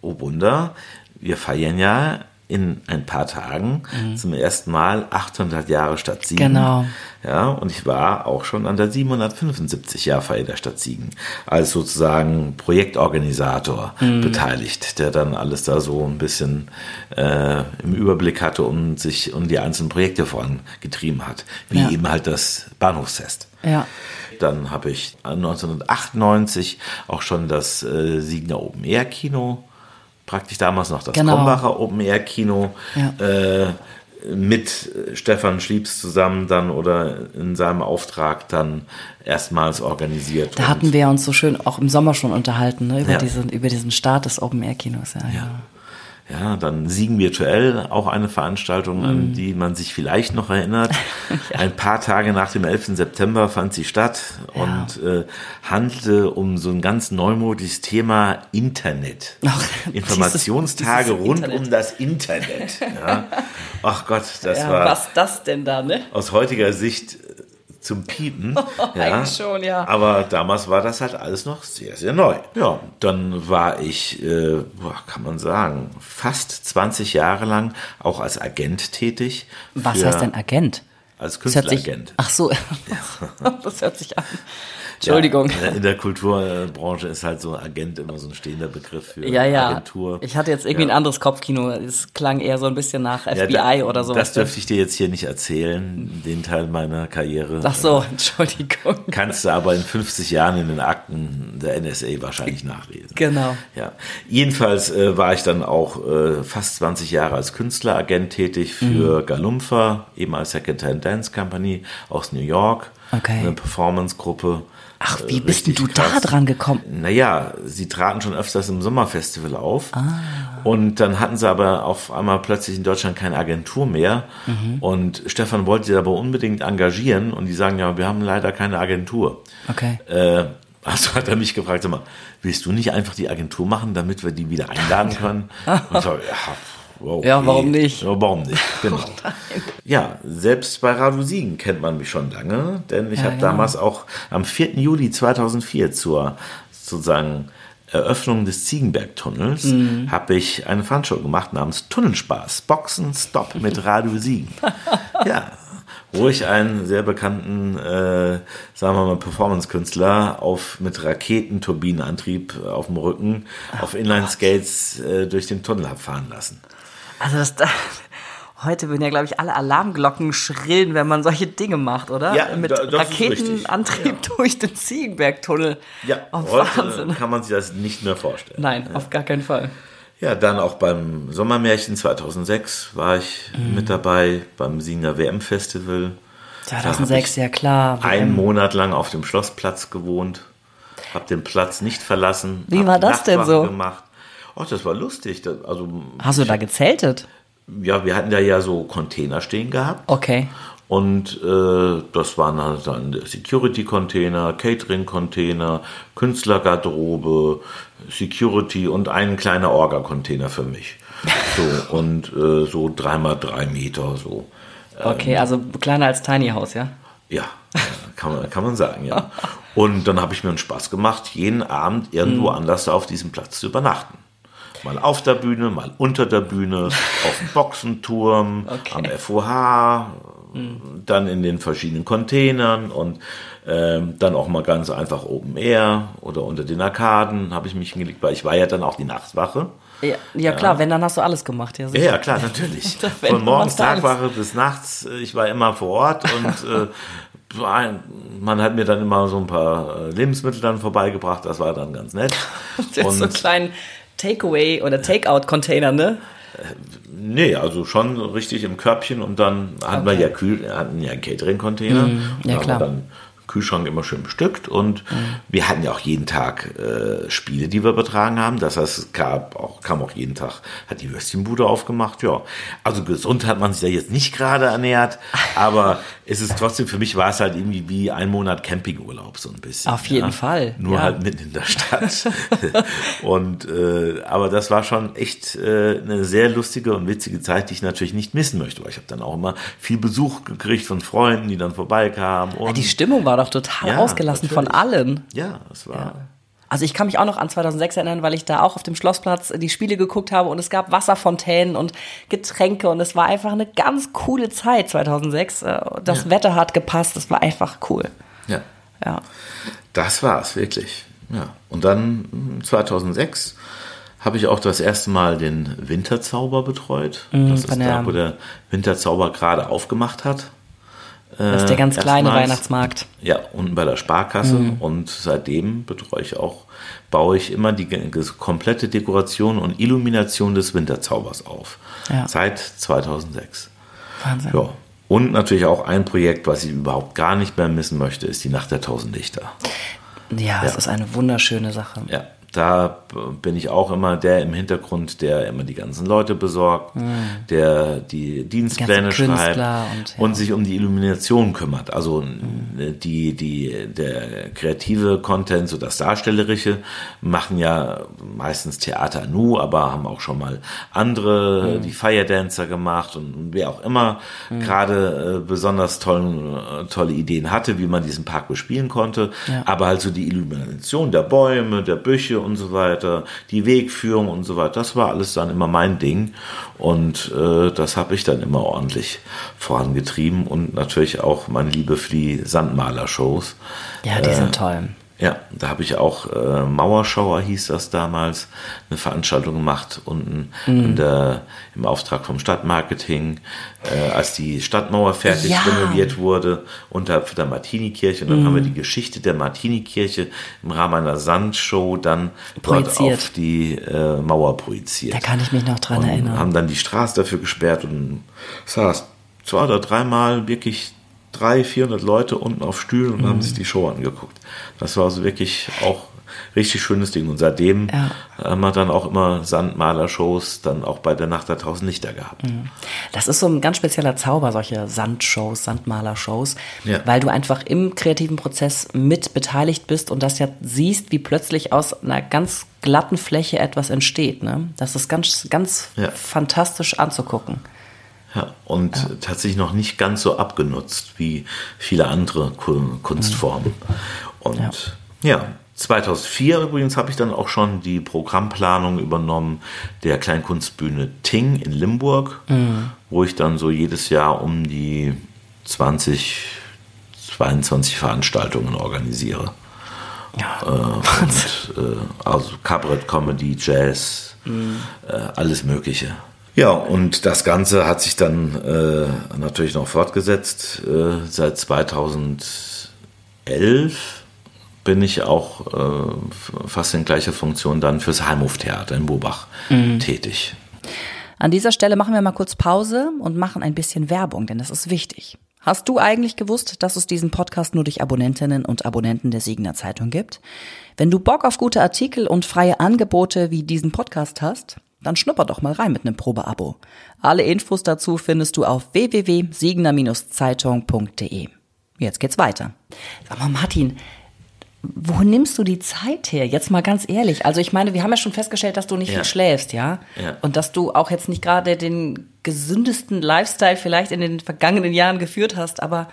oh Wunder, wir feiern ja in ein paar Tagen zum ersten Mal 800 Jahre Stadt Siegen. Genau. Ja, und ich war auch schon an der 775 Jahrfeier der Stadt Siegen als sozusagen Projektorganisator beteiligt, der dann alles da so ein bisschen äh, im Überblick hatte und sich um die einzelnen Projekte vorangetrieben hat, wie Ja. eben halt das Bahnhofsfest. Ja. Dann habe ich 1998 auch schon das äh, Siegner Open Air Kino, praktisch damals noch das Genau. Krombacher Open Air Kino, Ja. äh, mit Stefan Schliebs zusammen dann oder in seinem Auftrag dann erstmals organisiert. Da hatten wir uns so schön auch im Sommer schon unterhalten, ne, über, Ja. diesen, über diesen Start des Open-Air-Kinos. Ja, ja. Ja, dann Siegen virtuell, auch eine Veranstaltung, Mhm. an die man sich vielleicht noch erinnert. [LAUGHS] Ein paar Tage nach dem 11. September fand sie statt und äh, handelte um so ein ganz neumodisches Thema Internet. [LAUGHS] Ach, Informationstage dieses- dieses rund Internet. um das Internet. Ja. [LAUGHS] Ach Gott, das Ja, war was das denn da, ne? aus heutiger Sicht äh, zum Piepen. [LAUGHS] Eigentlich schon, ja. Aber damals war das halt alles noch sehr, sehr neu. Ja, dann war ich, äh, boah, kann man sagen, fast 20 Jahre lang auch als Agent tätig. Was heißt denn Agent? Als sich, Künstleragent. ach so, [LAUGHS] das hört sich an. Entschuldigung. Ja, in der Kulturbranche ist halt so Agent immer so ein stehender Begriff für Ja, ja. Agentur. Ich hatte jetzt irgendwie Ja. ein anderes Kopfkino. Es klang eher so ein bisschen nach FBI da- oder so. Das dürfte ich dir jetzt hier nicht erzählen, den Teil meiner Karriere. Ach so, Entschuldigung. Kannst du aber in 50 Jahren in den Akten der NSA wahrscheinlich nachlesen. Genau. Ja, jedenfalls äh, war ich dann auch äh, fast 20 Jahre als Künstleragent tätig für Mhm. Galumfa, eben als Second-Hand Dance Company aus New York, Okay. eine Performance-Gruppe. Ach, Äh, wie bist denn du richtig da krass. dran gekommen? Naja, sie traten schon öfters im Sommerfestival auf. Ah. Und dann hatten sie aber auf einmal plötzlich in Deutschland keine Agentur mehr. Mhm. Und Stefan wollte sie aber unbedingt engagieren. Und die sagen, ja, wir haben leider keine Agentur. Okay. Äh, also hat er mich gefragt, sag mal, willst du nicht einfach die Agentur machen, damit wir die wieder einladen [LAUGHS] können? Und ich so, ja, okay. Ja, warum nicht? Ja, warum nicht, [LAUGHS] genau. ja, selbst bei Radio Siegen kennt man mich schon lange, denn ich Ja, habe genau. damals auch am 4. Juli 2004 zur sozusagen Eröffnung des Ziegenbergtunnels Mhm. habe ich eine Veranstaltung gemacht namens Tunnelspaß, Boxen Stop mit [LAUGHS] Radio Siegen. ja, wo ich einen sehr bekannten, äh, sagen wir mal, Performance-Künstler auf mit Raketenturbinenantrieb auf dem Rücken auf Inline-Skates äh, durch den Tunnel habe fahren lassen. Also das, da, heute würden ja, glaube ich, alle Alarmglocken schrillen, wenn man solche Dinge macht, oder? Ja, Mit da- das ist richtig. Raketenantrieb durch den Ziegenbergtunnel. Ja, oh, heute Wahnsinn. kann man sich das nicht mehr vorstellen. Nein, auf gar keinen Fall. Ja, dann auch beim Sommermärchen 2006 war ich Mhm. mit dabei, beim Sieger WM-Festival. 2006, ja klar. Ich einen WM. Monat lang auf dem Schlossplatz gewohnt, habe den Platz nicht verlassen. Wie war das denn so? Gemacht. Oh, das war lustig. Das, also, Hast du da gezeltet? ja, wir hatten da ja so Container stehen gehabt. Okay. Und äh, das waren halt dann Security-Container, Catering-Container, Künstlergarderobe, Security und ein kleiner Orga-Container für mich. [LAUGHS] So, und äh, so dreimal drei Meter so. Okay, also kleiner als Tiny House, ja? Ja, [LAUGHS] kann man, kann man sagen, ja. Und dann habe ich mir einen Spaß gemacht, jeden Abend irgendwo anders auf diesem Platz zu übernachten. Mal auf der Bühne, mal unter der Bühne, [LAUGHS] auf dem Boxenturm, Okay. am FOH, dann in den verschiedenen Containern und ähm, dann auch mal ganz einfach Open Air oder unter den Arkaden habe ich mich hingelegt, weil ich war ja dann auch die Nachtwache. Ja, ja klar, wenn, dann hast du alles gemacht, ja. Ja, ja, klar, natürlich. [LAUGHS] Von morgens. Tagwache bis nachts, äh, ich war immer vor Ort und [LAUGHS] äh, man hat mir dann immer so ein paar äh, Lebensmittel dann vorbeigebracht, das war dann ganz nett. Das ist so einen kleinen Takeaway- oder Takeout-Container, ne? Nee, also schon richtig im Körbchen und dann hatten wir ja Kühl, hatten ja einen Catering-Container. Mhm, ja, klar. dann Kühlschrank immer schön bestückt und wir hatten ja auch jeden Tag äh, Spiele, die wir übertragen haben. Das heißt, es gab auch, kam auch jeden Tag, hat die Würstchenbude aufgemacht, ja. Also gesund hat man sich ja jetzt nicht gerade ernährt, aber es ist trotzdem, für mich war es halt irgendwie wie ein Monat Campingurlaub so ein bisschen. Auf jeden Fall, Nur ja. halt mitten in der Stadt. [LAUGHS] und äh, aber das war schon echt äh, eine sehr lustige und witzige Zeit, die ich natürlich nicht missen möchte. Weil ich habe dann auch immer viel Besuch gekriegt von Freunden, die dann vorbeikamen. Und Die Stimmung war doch total Ja, ausgelassen von natürlich. allen. ja, es war. Also ich kann mich auch noch an 2006 erinnern, weil ich da auch auf dem Schlossplatz die Spiele geguckt habe und es gab Wasserfontänen und Getränke und es war einfach eine ganz coole Zeit 2006. Äh, das ja. Wetter hat gepasst, es war einfach cool. Ja. Ja. Das war es wirklich. Ja. Und dann 2006 hm, habe ich auch das erste Mal den Winterzauber betreut. Mhm, das ist da, wo der Winterzauber gerade aufgemacht hat. Das ist der ganz kleine Erstmals, Weihnachtsmarkt. Ja, unten bei der Sparkasse. Mhm. Und seitdem betreue ich auch, baue ich immer die komplette Dekoration und Illumination des Winterzaubers auf. Ja. Seit 2006. Wahnsinn. Ja. Und natürlich auch ein Projekt, was ich überhaupt gar nicht mehr missen möchte, ist die Nacht der Tausend Lichter. Ja, es ja. ist eine wunderschöne Sache. Ja, da bin ich auch immer der im Hintergrund, der immer die ganzen Leute besorgt, mhm. der die Dienstpläne die schreibt und, ja. und, sich um die Illumination kümmert. Also mhm. die, die, der kreative Content, so das Darstellerische, machen ja meistens Theater nu, aber haben auch schon mal andere, mhm. die Firedancer gemacht und wer auch immer mhm. gerade äh, besonders tollen, äh, tolle Ideen hatte, wie man diesen Park bespielen konnte. Ja. Aber halt so die Illumination der Bäume, der Büsche und so weiter, die Wegführung und so weiter. Das war alles dann immer mein Ding und äh, das habe ich dann immer ordentlich vorangetrieben und natürlich auch meine Liebe für die Sandmaler-Shows. Ja, die äh, sind toll. Ja, da habe ich auch äh, Mauerschauer hieß das damals, eine Veranstaltung gemacht unten mhm. der, im Auftrag vom Stadtmarketing, äh, als die Stadtmauer fertig ja. renoviert wurde unterhalb der Martini-Kirche. Und dann mhm. haben wir die Geschichte der Martini-Kirche im Rahmen einer Sandshow dann dort auf die äh, Mauer projiziert. Da kann ich mich noch dran und erinnern. Haben dann die Straße dafür gesperrt und saß zwei oder dreimal wirklich drei, 400 Leute unten auf Stühlen und mhm. haben sich die Show angeguckt. Das war also wirklich auch richtig schönes Ding. Und seitdem ja. haben wir dann auch immer Sandmaler-Shows dann auch bei der Nacht der tausend Lichter gehabt. Mhm. Das ist so ein ganz spezieller Zauber, solche Sandshows, Sandmaler-Shows, ja. weil du einfach im kreativen Prozess mit beteiligt bist und das ja siehst, wie plötzlich aus einer ganz glatten Fläche etwas entsteht. Ne? Das ist ganz, ganz ja. fantastisch anzugucken. Ja, und ja. tatsächlich noch nicht ganz so abgenutzt wie viele andere Kunstformen. Mhm. Und ja. ja. 2004 übrigens habe ich dann auch schon die Programmplanung übernommen der Kleinkunstbühne Ting in Limburg, mhm. wo ich dann so jedes Jahr um die 20, 22 Veranstaltungen organisiere. Ja, äh, und, äh, also Cabaret, Comedy, Jazz, mhm. äh, alles Mögliche. Ja, und das Ganze hat sich dann äh, natürlich noch fortgesetzt. Äh, seit 2011 bin ich auch äh, fast in gleicher Funktion dann fürs Heimhoftheater in Bobach mhm. tätig. An dieser Stelle machen wir mal kurz Pause und machen ein bisschen Werbung, denn das ist wichtig. Hast du eigentlich gewusst, dass es diesen Podcast nur durch Abonnentinnen und Abonnenten der Siegener Zeitung gibt? Wenn du Bock auf gute Artikel und freie Angebote wie diesen Podcast hast, dann schnupper doch mal rein mit einem Probeabo. Alle Infos dazu findest du auf www.siegener-zeitung.de. Jetzt geht's weiter. Sag mal, Martin, wo nimmst du die Zeit her? Jetzt mal ganz ehrlich. Also ich meine, wir haben ja schon festgestellt, dass du nicht ja. viel schläfst, ja? ja? Und dass du auch jetzt nicht gerade den gesündesten Lifestyle vielleicht in den vergangenen Jahren geführt hast, aber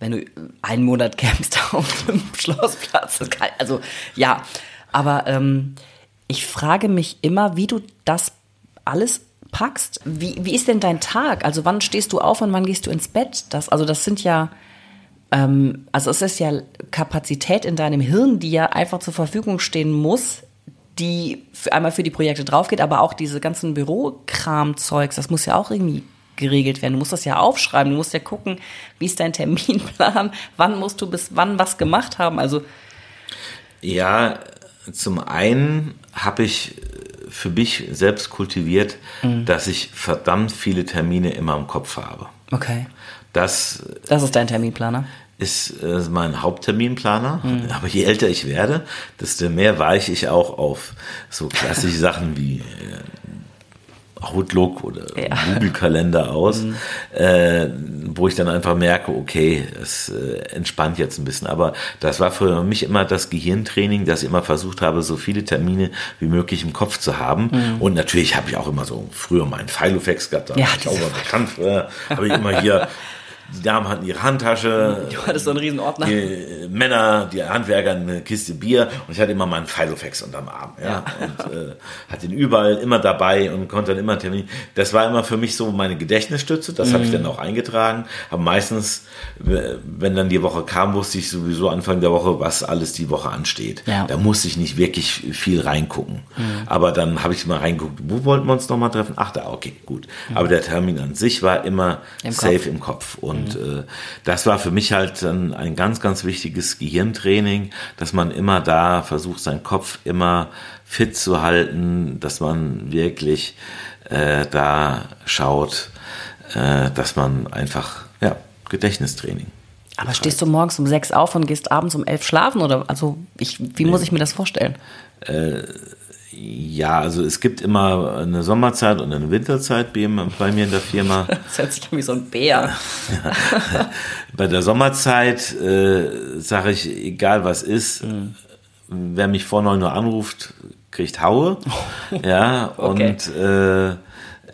wenn du einen Monat [LAUGHS] campst auf dem Schlossplatz, also ja, aber ähm, ich frage mich immer, wie du das alles packst. Wie, wie ist denn dein Tag? Also wann stehst du auf und wann gehst du ins Bett? Das, also das sind ja, ähm, also es ist ja Kapazität in deinem Hirn, die ja einfach zur Verfügung stehen muss, die für, einmal für die Projekte draufgeht, aber auch diese ganzen Bürokram-Zeugs, das muss ja auch irgendwie geregelt werden. Du musst das ja aufschreiben, du musst ja gucken, wie ist dein Terminplan, [LAUGHS] wann musst du bis wann was gemacht haben. Also ja, zum einen habe ich für mich selbst kultiviert, mhm. dass ich verdammt viele Termine immer im Kopf habe. Okay. Das, das ist dein Terminplaner? Ist äh, mein Hauptterminplaner. Mhm. Aber je älter ich werde, desto mehr weiche ich auch auf so klassische [LAUGHS] Sachen wie äh, Outlook oder ja. Google-Kalender aus, mhm. äh, wo ich dann einfach merke, okay, es äh, entspannt jetzt ein bisschen. Aber das war für mich immer das Gehirntraining, dass ich immer versucht habe, so viele Termine wie möglich im Kopf zu haben. Mhm. Und natürlich habe ich auch immer so früher meinen Filofax gehabt, da ja, war ich auch mal bekannt. Habe ich immer hier die Damen hatten ihre Handtasche. Du hattest so einen riesen Ordner. Die äh, Männer, die Handwerker eine Kiste Bier und ich hatte immer meinen Filofax unterm Arm. Ja, Ja. und äh, hatte ihn überall immer dabei und konnte dann immer Termin. Das war immer für mich so meine Gedächtnisstütze. Das Mhm. habe ich dann auch eingetragen. Aber meistens, wenn dann die Woche kam, wusste ich sowieso Anfang der Woche, was alles die Woche ansteht. Ja. Da musste ich nicht wirklich viel reingucken. Aber dann habe ich mal reingeguckt, wo wollten wir uns nochmal treffen? Ach, da, okay, gut. Aber der Termin an sich war immer Im safe Kopf. im Kopf. Und äh, das war für mich halt dann ein ganz, ganz wichtiges Gehirntraining, dass man immer da versucht, seinen Kopf immer fit zu halten, dass man wirklich äh, da schaut, äh, dass man einfach, ja, Gedächtnistraining. Aber stehst du morgens um sechs auf und gehst abends um elf schlafen? Oder also ich, wie muss ich mir das vorstellen? Ja, also es gibt immer eine Sommerzeit und eine Winterzeit bei, mir in der Firma. [LAUGHS] Das hört sich an wie so ein Bär. Bei der Sommerzeit äh, sage ich, egal was ist, wer mich vor 9 Uhr anruft, kriegt Haue. [LAUGHS] Ja, Okay. und äh,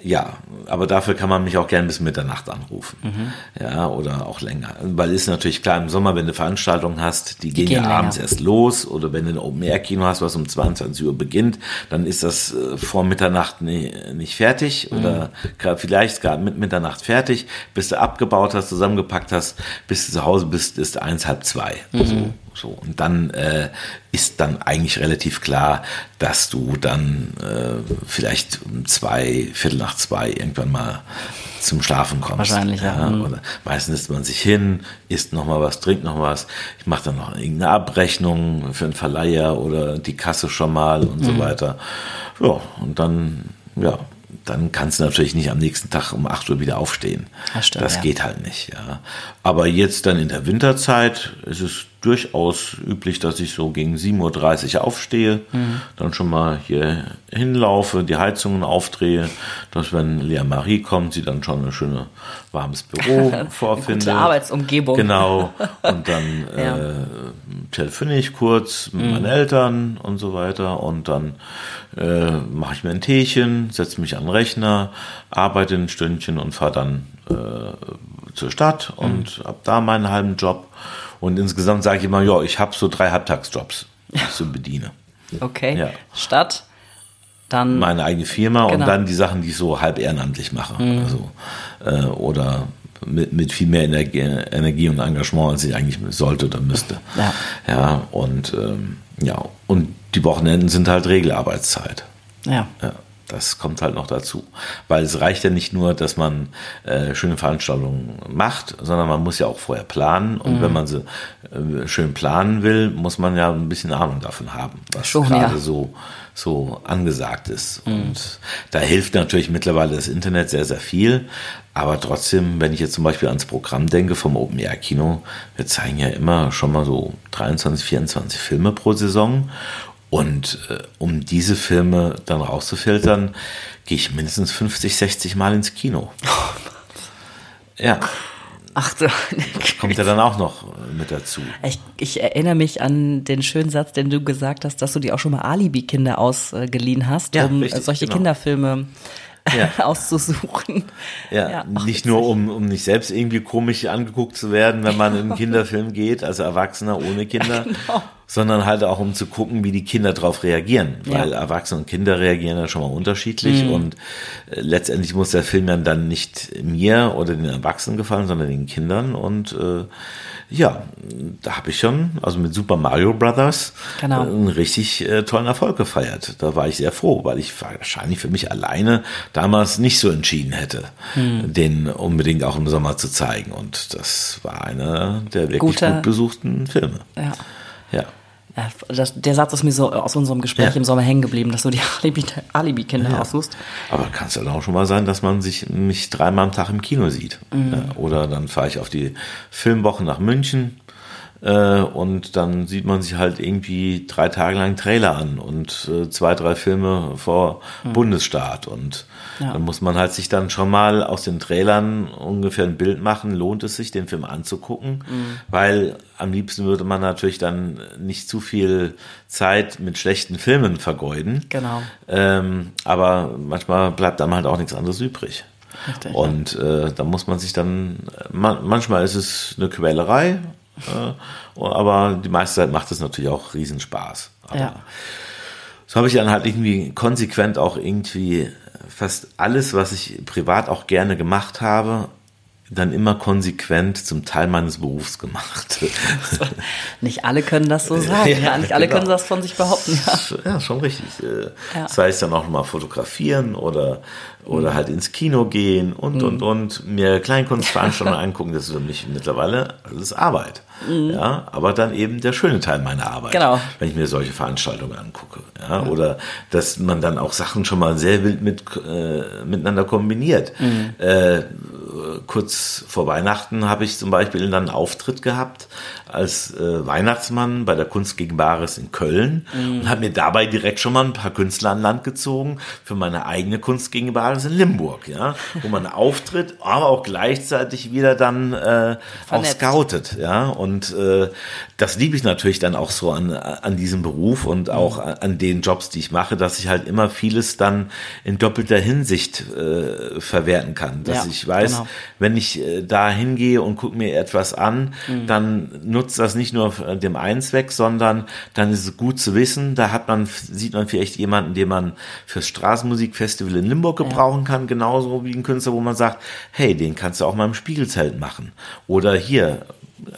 ja, aber dafür kann man mich auch gern bis Mitternacht anrufen. Ja, oder auch länger. Weil ist natürlich klar, im Sommer, wenn du Veranstaltungen hast, die, gehen, gehen ja länger. abends erst los oder wenn du ein Open-Air-Kino hast, was um 22 Uhr beginnt, dann ist das äh, vor Mitternacht nie, nicht fertig oder gra- vielleicht gerade mit Mitternacht fertig, bis du abgebaut hast, zusammengepackt hast, bis du zu Hause bist, ist eins, halb zwei. So, so. Und dann äh, ist dann eigentlich relativ klar, dass du dann äh, vielleicht um zwei, Viertel nach zwei irgendwann mal zum Schlafen kommst. Wahrscheinlich, ja. Mhm. Oder meistens setzt man sich hin, isst noch mal was, trinkt noch was. Ich mache dann noch irgendeine Abrechnung für einen Verleiher oder die Kasse schon mal und Mhm. so weiter. Ja, und dann, ja, dann kannst du natürlich nicht am nächsten Tag um 8 Uhr wieder aufstehen. Das stimmt, ja. geht halt nicht, ja. Aber jetzt dann in der Winterzeit ist es durchaus üblich, dass ich so gegen 7.30 Uhr aufstehe, Mhm. dann schon mal hier hinlaufe, die Heizungen aufdrehe, dass wenn Lea Marie kommt, sie dann schon ein schönes warmes Büro [LAUGHS] vorfindet. Gute Arbeitsumgebung. Genau. [LAUGHS] Und dann Ja. äh, telefoniere ich kurz mit meinen Eltern und so weiter und dann äh, mache ich mir ein Teechen, setze mich an den Rechner, arbeite ein Stündchen und fahre dann äh, zur Stadt und hab da meinen halben Job. Und insgesamt sage ich immer, ja, ich habe so drei Halbtagsjobs, die ich so bediene. Okay. Ja. Stadt, dann Meine eigene Firma und Genau. dann die Sachen, die ich so halb ehrenamtlich mache. Also, äh, oder mit, mit viel mehr Energie, Energie und Engagement, als ich eigentlich sollte oder müsste. Ja. Ja, und ähm, ja, und die Wochenenden sind halt Regelarbeitszeit. ja. Ja, das kommt halt noch dazu. Weil es reicht ja nicht nur, dass man äh, schöne Veranstaltungen macht, sondern man muss ja auch vorher planen. Und wenn man sie äh, schön planen will, muss man ja ein bisschen Ahnung davon haben, was Schon, gerade ja. so, so angesagt ist. Und da hilft natürlich mittlerweile das Internet sehr, sehr viel. Aber trotzdem, wenn ich jetzt zum Beispiel ans Programm denke vom Open Air Kino, wir zeigen ja immer schon mal so 23, 24 Filme pro Saison. Und äh, um diese Filme dann rauszufiltern, gehe ich mindestens 50, 60 Mal ins Kino. Ja, Ach du. [LAUGHS] kommt ja dann auch noch äh, mit dazu. Ich, ich erinnere mich an den schönen Satz, den du gesagt hast, dass du dir auch schon mal Alibi-Kinder ausgeliehen hast, Ja, um richtig, solche genau. Kinderfilme Ja. [LAUGHS] auszusuchen. Ja, ach, nicht nur um, um nicht selbst irgendwie komisch angeguckt zu werden, wenn man in einen [LAUGHS] Kinderfilm geht, als Erwachsener ohne Kinder, Genau. Sondern halt auch um zu gucken, wie die Kinder darauf reagieren. Ja. Mhm. Weil Erwachsene und Kinder reagieren ja schon mal unterschiedlich und äh, letztendlich muss der Film ja dann nicht mir oder den Erwachsenen gefallen, sondern den Kindern und äh, ja, da habe ich schon, also mit Super Mario Brothers, Genau. äh, einen richtig äh, tollen Erfolg gefeiert. Da war ich sehr froh, weil ich wahrscheinlich für mich alleine damals nicht so entschieden hätte, Hm. den unbedingt auch im Sommer zu zeigen. Und das war einer der wirklich Guter- gut besuchten Filme. Ja. Ja. Das, der Satz ist mir so aus unserem Gespräch Ja. im Sommer hängen geblieben, dass du die [LAUGHS] Alibi- Alibi-Kinder Ja. aussuchst. Aber kann es dann auch schon mal sein, dass man sich mich dreimal am Tag im Kino sieht. Mhm. Oder dann fahre ich auf die Filmwoche nach München äh, und dann sieht man sich halt irgendwie drei Tage lang Trailer an und äh, zwei, drei Filme vor Bundesstaat. Und Mhm. Ja. dann muss man halt sich dann schon mal aus den Trailern ungefähr ein Bild machen, lohnt es sich, den Film anzugucken, Mhm. weil am liebsten würde man natürlich dann nicht zu viel Zeit mit schlechten Filmen vergeuden. Genau. Ähm, aber manchmal bleibt einem halt auch nichts anderes übrig. Richtig, und äh, da muss man sich dann, man, manchmal ist es eine Quälerei, äh, aber die meiste Zeit macht es natürlich auch Riesenspaß. Aber ja. So habe ich dann halt irgendwie konsequent auch irgendwie fast alles, was ich privat auch gerne gemacht habe, dann immer konsequent zum Teil meines Berufs gemacht. [LAUGHS] nicht alle können das so sagen, ja, ja. nicht alle genau. können das von sich behaupten. Ja, ja schon richtig. Äh, ja. Sei es dann auch mal fotografieren oder, oder halt ins Kino gehen und, mhm. und, und, mir Kleinkunstveranstaltungen angucken, das ist für mich mittlerweile, ist Arbeit. Mhm. Ja, aber dann eben der schöne Teil meiner Arbeit, genau. wenn ich mir solche Veranstaltungen angucke. Ja, ja. Oder dass man dann auch Sachen schon mal sehr wild mit, äh, miteinander kombiniert. Mhm. Äh, kurz vor Weihnachten habe ich zum Beispiel dann einen Auftritt gehabt als äh, Weihnachtsmann bei der Kunst gegen Bares in Köln mhm. und habe mir dabei direkt schon mal ein paar Künstler an Land gezogen für meine eigene Kunst gegen Bares in Limburg, ja, wo man [LAUGHS] auftritt, aber auch gleichzeitig wieder dann äh, auch scoutet, ja, und äh, das liebe ich natürlich dann auch so an, an diesem Beruf und auch mhm. an den Jobs, die ich mache, dass ich halt immer vieles dann in doppelter Hinsicht äh, verwerten kann, dass ja, ich weiß, genau. wenn ich äh, da hingehe und gucke mir etwas an, mhm. dann nutzt das nicht nur dem einen Zweck, sondern dann ist es gut zu wissen, da hat man, sieht man vielleicht jemanden, den man fürs Straßenmusikfestival in Limburg gebrauchen ja. kann, genauso wie ein Künstler, wo man sagt, hey, den kannst du auch mal im Spiegelzelt machen. Oder hier,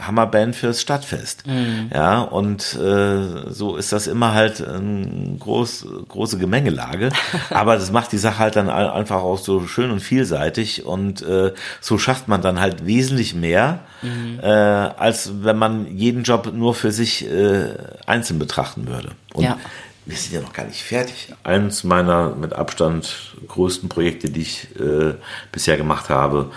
Hammerband fürs Stadtfest. Mhm. Ja, und äh, so ist das immer halt eine groß, große Gemengelage. [LAUGHS] Aber das macht die Sache halt dann einfach auch so schön und vielseitig und äh, so schafft man dann halt wesentlich mehr, mhm. äh, als wenn man jeden Job nur für sich äh, einzeln betrachten würde. Und ja. wir sind ja noch gar nicht fertig. Eins meiner mit Abstand größten Projekte, die ich äh, bisher gemacht habe,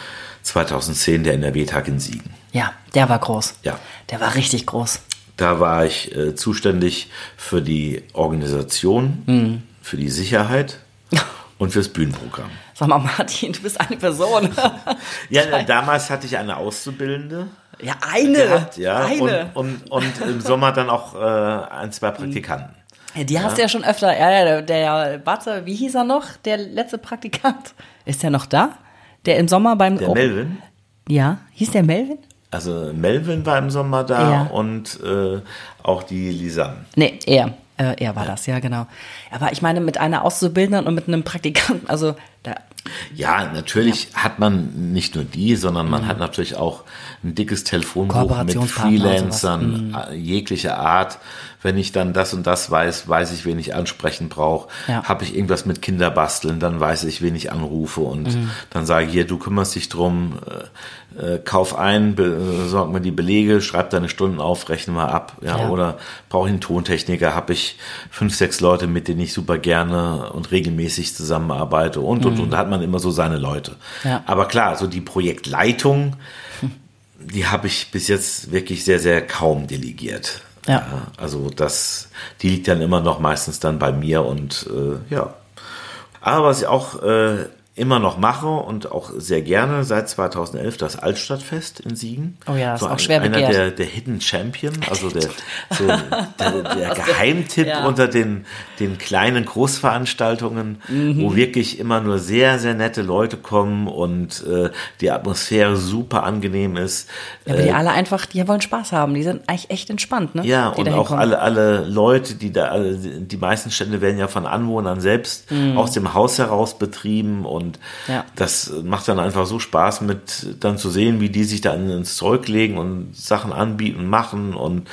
2010 der NRW-Tag in Siegen. Ja, der war groß. Ja. Der war richtig groß. Da war ich äh, zuständig für die Organisation, mhm. für die Sicherheit [LAUGHS] und fürs Bühnenprogramm. Sag mal, Martin, du bist eine Person. [LAUGHS] ja, damals hatte ich eine Auszubildende. Ja, eine. Gehabt, ja. Eine. Und, und, und im Sommer dann auch äh, ein, zwei Praktikanten. Ja, die hast du ja schon öfter. Ja, der, der, warte, wie hieß er noch? Der letzte Praktikant. Ist der noch da? Der im Sommer beim. Der Melvin? Ja. Hieß der Melvin? Also Melvin war im Sommer da ja. und äh, auch die Lisanne. Nee, er. Äh, er war ja. das, ja, genau. Aber ich meine, mit einer Auszubildenden und mit einem Praktikanten, also da. Ja, natürlich ja. hat man nicht nur die, sondern man mhm. hat natürlich auch ein dickes Telefonbuch mit Freelancern mhm. jeglicher Art wenn ich dann das und das weiß, weiß ich, wen ich ansprechen brauche. Ja. Habe ich irgendwas mit Kinderbasteln, dann weiß ich, wen ich anrufe und mhm. dann sage ich, hier, du kümmerst dich drum, äh, äh kauf ein, besorg mir die Belege, schreib deine Stunden auf, rechne mal ab. Ja, ja. Oder brauche ich einen Tontechniker, habe ich fünf, sechs Leute, mit denen ich super gerne und regelmäßig zusammenarbeite und, und, mhm. und da hat man immer so seine Leute. Ja. Aber klar, so die Projektleitung, die habe ich bis jetzt wirklich sehr, sehr kaum delegiert. Ja. ja. Also das, die liegt dann immer noch meistens dann bei mir und äh, ja. Aber was ich auch äh, immer noch mache und auch sehr gerne seit 2011 das Altstadtfest in Siegen. Oh ja, so ist auch schwer einer begehrt. der, der Hidden Champion, also der, [LAUGHS] so der, der [LAUGHS] Geheimtipp ja. unter den, den kleinen Großveranstaltungen, mhm. wo wirklich immer nur sehr, sehr nette Leute kommen und äh, die Atmosphäre super angenehm ist. Ja, aber die äh, alle einfach, die wollen Spaß haben, die sind eigentlich echt entspannt, ne? Ja, die und auch alle, alle Leute, die da, die meisten Stände werden ja von Anwohnern selbst mhm. aus dem Haus heraus betrieben und und ja. das macht dann einfach so Spaß, mit dann zu sehen, wie die sich da ins Zeug legen und Sachen anbieten, machen und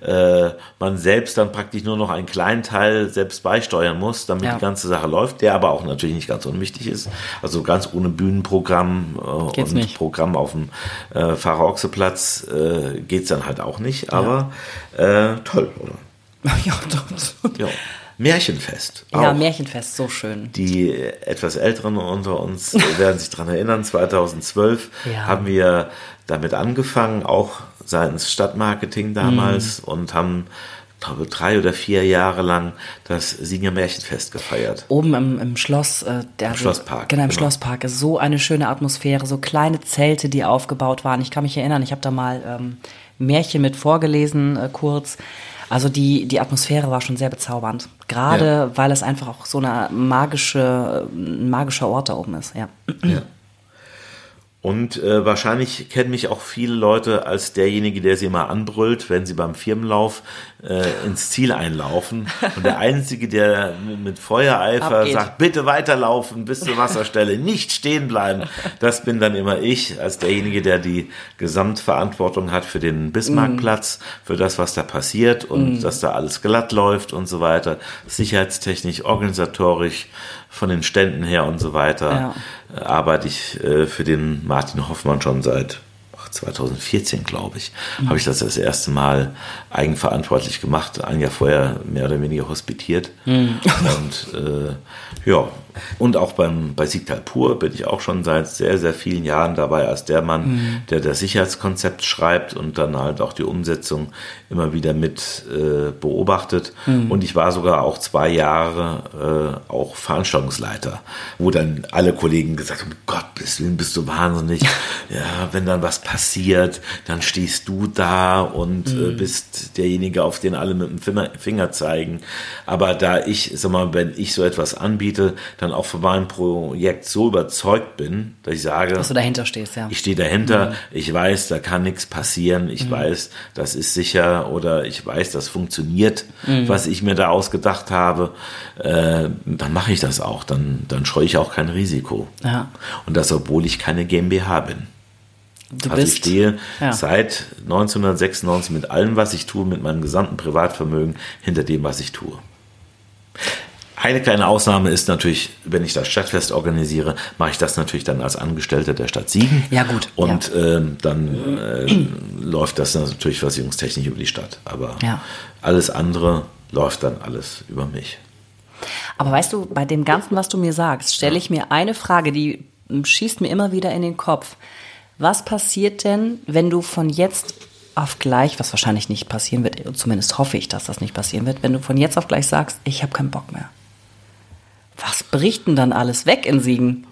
äh, man selbst dann praktisch nur noch einen kleinen Teil selbst beisteuern muss, damit ja. die ganze Sache läuft, der aber auch natürlich nicht ganz unwichtig ist. Also ganz ohne Bühnenprogramm äh, und nicht. Programm auf dem äh, Pfarrer-Ochse-Platz äh, geht's dann halt auch nicht, aber ja. äh, toll, oder? [LAUGHS] Ja, doch. ja. Märchenfest. Ja, auch. Märchenfest, so schön. Die etwas Älteren unter uns [LAUGHS] werden sich daran erinnern, 2012 ja. haben wir damit angefangen, auch seitens Stadtmarketing damals mhm. und haben glaube drei oder vier Jahre lang das Sieger Märchenfest gefeiert. Oben im, im Schloss, äh, der Im Schlosspark. Genau, im genau. Schlosspark. Ist so eine schöne Atmosphäre, so kleine Zelte, die aufgebaut waren. Ich kann mich erinnern, ich habe da mal ähm, Märchen mit vorgelesen, äh, kurz. Also die, die Atmosphäre war schon sehr bezaubernd. Gerade ja. weil es einfach auch so eine magische, ein magischer Ort da oben ist, ja. ja. Und äh, wahrscheinlich kennen mich auch viele Leute als derjenige, der sie immer anbrüllt, wenn sie beim Firmenlauf äh, ins Ziel einlaufen. Und der Einzige, der mit Feuereifer Abgeht. sagt, bitte weiterlaufen bis zur Wasserstelle, nicht stehen bleiben, das bin dann immer ich, als derjenige, der die Gesamtverantwortung hat für den Bismarckplatz, für das, was da passiert und dass da alles glatt läuft und so weiter, sicherheitstechnisch, organisatorisch, von den Ständen her und so weiter, äh, arbeite ich äh, für den Martin Hoffmann schon seit ach, 2014, glaube ich, habe ich das das erste Mal eigenverantwortlich gemacht. Ein Jahr vorher mehr oder weniger hospitiert. Und äh, ja, und auch beim, bei Siegtal Pur bin ich auch schon seit sehr, sehr vielen Jahren dabei als der Mann, der das Sicherheitskonzept schreibt und dann halt auch die Umsetzung immer wieder mit äh, beobachtet. Und ich war sogar auch zwei Jahre äh, auch Veranstaltungsleiter, wo dann alle Kollegen gesagt haben, Gottes Willen, bist du wahnsinnig. [LAUGHS] ja, wenn dann was passiert, dann stehst du da und äh, bist derjenige, auf den alle mit dem Finger, Finger zeigen. Aber da ich, sag mal, wenn ich so etwas anbiete, dann auch von meinem Projekt so überzeugt bin, dass ich sage, Dass du dahinter stehst, ja. ich stehe dahinter, ich weiß, da kann nichts passieren, ich weiß, das ist sicher oder ich weiß, das funktioniert, was ich mir da ausgedacht habe, äh, dann mache ich das auch, dann, dann scheue ich auch kein Risiko. Ja. Und das, obwohl ich keine GmbH bin. Du Also ich bist. stehe ja. seit 1996 mit allem, was ich tue, mit meinem gesamten Privatvermögen hinter dem, was ich tue. Eine kleine Ausnahme ist natürlich, wenn ich das Stadtfest organisiere, mache ich das natürlich dann als Angestellter der Stadt Siegen. Ja, gut, Und ähm, dann äh, läuft das natürlich versicherungstechnisch über die Stadt. Aber Ja. alles andere läuft dann alles über mich. Aber weißt du, bei dem Ganzen, was du mir sagst, stelle ich mir eine Frage, die mm, schießt mir immer wieder in den Kopf. Was passiert denn, wenn du von jetzt auf gleich, was wahrscheinlich nicht passieren wird, zumindest hoffe ich, dass das nicht passieren wird, wenn du von jetzt auf gleich sagst, ich habe keinen Bock mehr? Was bricht denn dann alles weg in Siegen?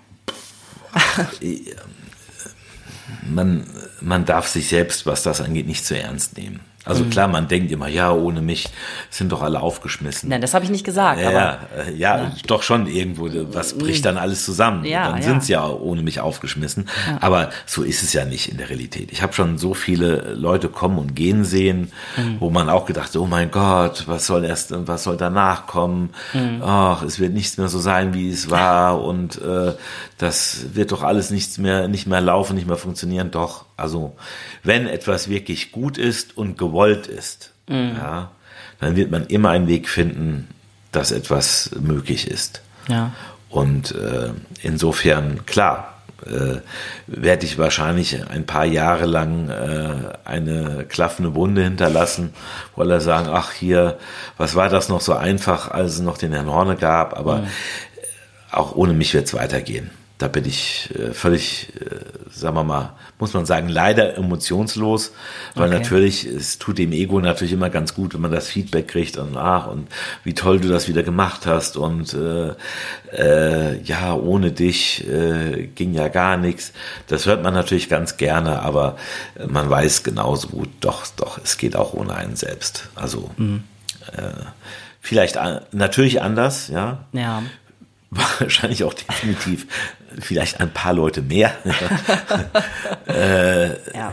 man, man darf sich selbst, was das angeht, nicht zu ernst nehmen. Also Mhm. klar, man denkt immer, ja, ohne mich sind doch alle aufgeschmissen. Nein, das habe ich nicht gesagt, ja, aber ja, ja, doch schon irgendwo. Was bricht dann alles zusammen? Ja, dann ja. sind sie ja ohne mich aufgeschmissen. Aber so ist es ja nicht in der Realität. Ich habe schon so viele Leute kommen und gehen sehen, Mhm. wo man auch gedacht, oh mein Gott, was soll erst, was soll danach kommen? Mhm. Ach, es wird nichts mehr so sein, wie es war und äh, das wird doch alles nichts mehr, nicht mehr laufen, nicht mehr funktionieren. Doch, also wenn etwas wirklich gut ist und gewollt ist, Mhm. ja, dann wird man immer einen Weg finden, dass etwas möglich ist. ja. Und äh, insofern, klar, äh, werde ich wahrscheinlich ein paar Jahre lang äh, eine klaffende Wunde hinterlassen, wo alle sagen, ach hier, was war das noch so einfach, als es noch den Herrn Horne gab, aber äh, auch ohne mich wird es weitergehen. Da bin ich äh, völlig, äh, sagen wir mal, muss man sagen, leider emotionslos, weil Okay. natürlich, es tut dem Ego natürlich immer ganz gut, wenn man das Feedback kriegt und ach, und wie toll du das wieder gemacht hast und äh, äh, ja, ohne dich äh, ging ja gar nichts. Das hört man natürlich ganz gerne, aber man weiß genauso gut, doch, doch, es geht auch ohne einen selbst. Also äh, vielleicht an, natürlich anders, ja, Ja. [LAUGHS] wahrscheinlich auch definitiv vielleicht ein paar Leute mehr. [LAUGHS] Ja.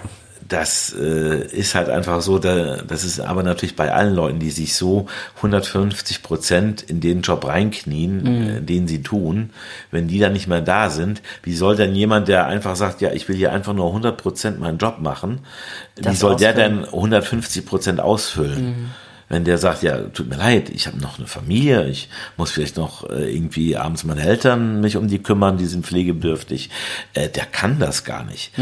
Das äh, ist halt einfach so, da, das ist aber natürlich bei allen Leuten, die sich so 150 Prozent in den Job reinknien, äh, den sie tun, wenn die dann nicht mehr da sind, wie soll denn jemand, der einfach sagt, ja, ich will hier einfach nur 100 Prozent meinen Job machen, wie Das soll der ausfüllen. denn 150 Prozent ausfüllen? Wenn der sagt, ja, tut mir leid, ich habe noch eine Familie, ich muss vielleicht noch äh, irgendwie abends meine Eltern mich um die kümmern, die sind pflegebedürftig, äh, der kann das gar nicht.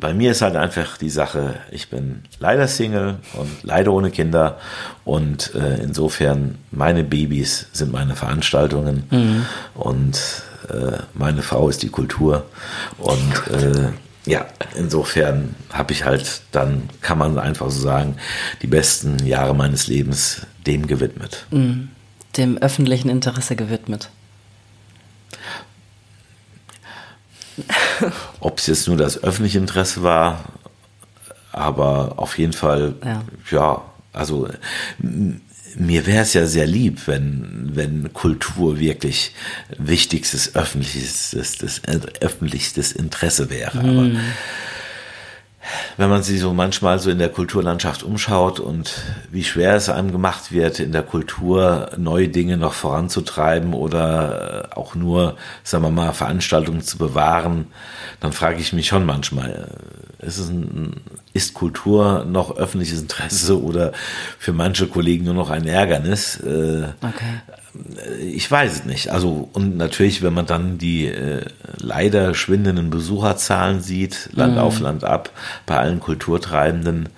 Bei mir ist halt einfach die Sache, ich bin leider Single und leider ohne Kinder und äh, insofern meine Babys sind meine Veranstaltungen und äh, meine Frau ist die Kultur und äh, ja, insofern habe ich halt, dann kann man einfach so sagen, die besten Jahre meines Lebens dem gewidmet. Dem öffentlichen Interesse gewidmet. [LAUGHS] Ob es jetzt nur das öffentliche Interesse war, aber auf jeden Fall, Ja. ja, also mir wäre es ja sehr lieb, wenn, wenn Kultur wirklich wichtigstes öffentliches, das, das, öffentlichstes Interesse wäre. Mm. Aber wenn man sich so manchmal so in der Kulturlandschaft umschaut und wie schwer es einem gemacht wird, in der Kultur neue Dinge noch voranzutreiben oder auch nur, sagen wir mal, Veranstaltungen zu bewahren, dann frage ich mich schon manchmal, ist, es ein, ist Kultur noch öffentliches Interesse oder für manche Kollegen nur noch ein Ärgernis? Äh, okay ich weiß es nicht. Also, und natürlich, wenn man dann die äh, leider schwindenden Besucherzahlen sieht, Land mm. auf Land ab, bei allen Kulturtreibenden,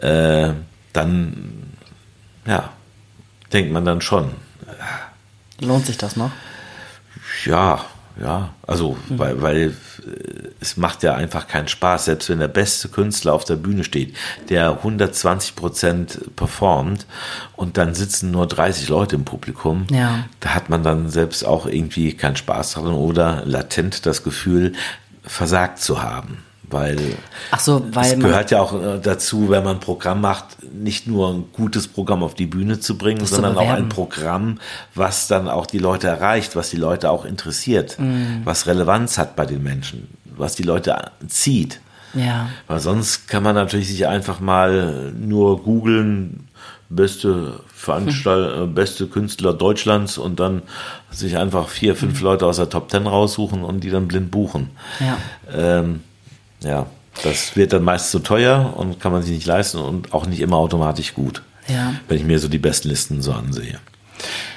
äh, dann, ja, denkt man dann schon. Lohnt sich das noch? Ja, ja, also, mhm. weil, weil es macht ja einfach keinen Spaß, selbst wenn der beste Künstler auf der Bühne steht, der 120 Prozent performt und dann sitzen nur 30 Leute im Publikum, ja. da hat man dann selbst auch irgendwie keinen Spaß daran oder latent das Gefühl, versagt zu haben weil, Ach so, weil es gehört ja auch äh, dazu, wenn man ein Programm macht, nicht nur ein gutes Programm auf die Bühne zu bringen, sondern auch ein Programm, was dann auch die Leute erreicht, was die Leute auch interessiert, mm. was Relevanz hat bei den Menschen, was die Leute zieht. Ja. Weil sonst kann man natürlich sich einfach mal nur googeln, beste Veranstalt hm. beste Künstler Deutschlands und dann sich einfach vier, fünf hm. Leute aus der Top Ten raussuchen und die dann blind buchen. Ja. Ähm, ja, das wird dann meist zu teuer und kann man sich nicht leisten und auch nicht immer automatisch gut. Ja. Wenn ich mir so die besten Listen so ansehe.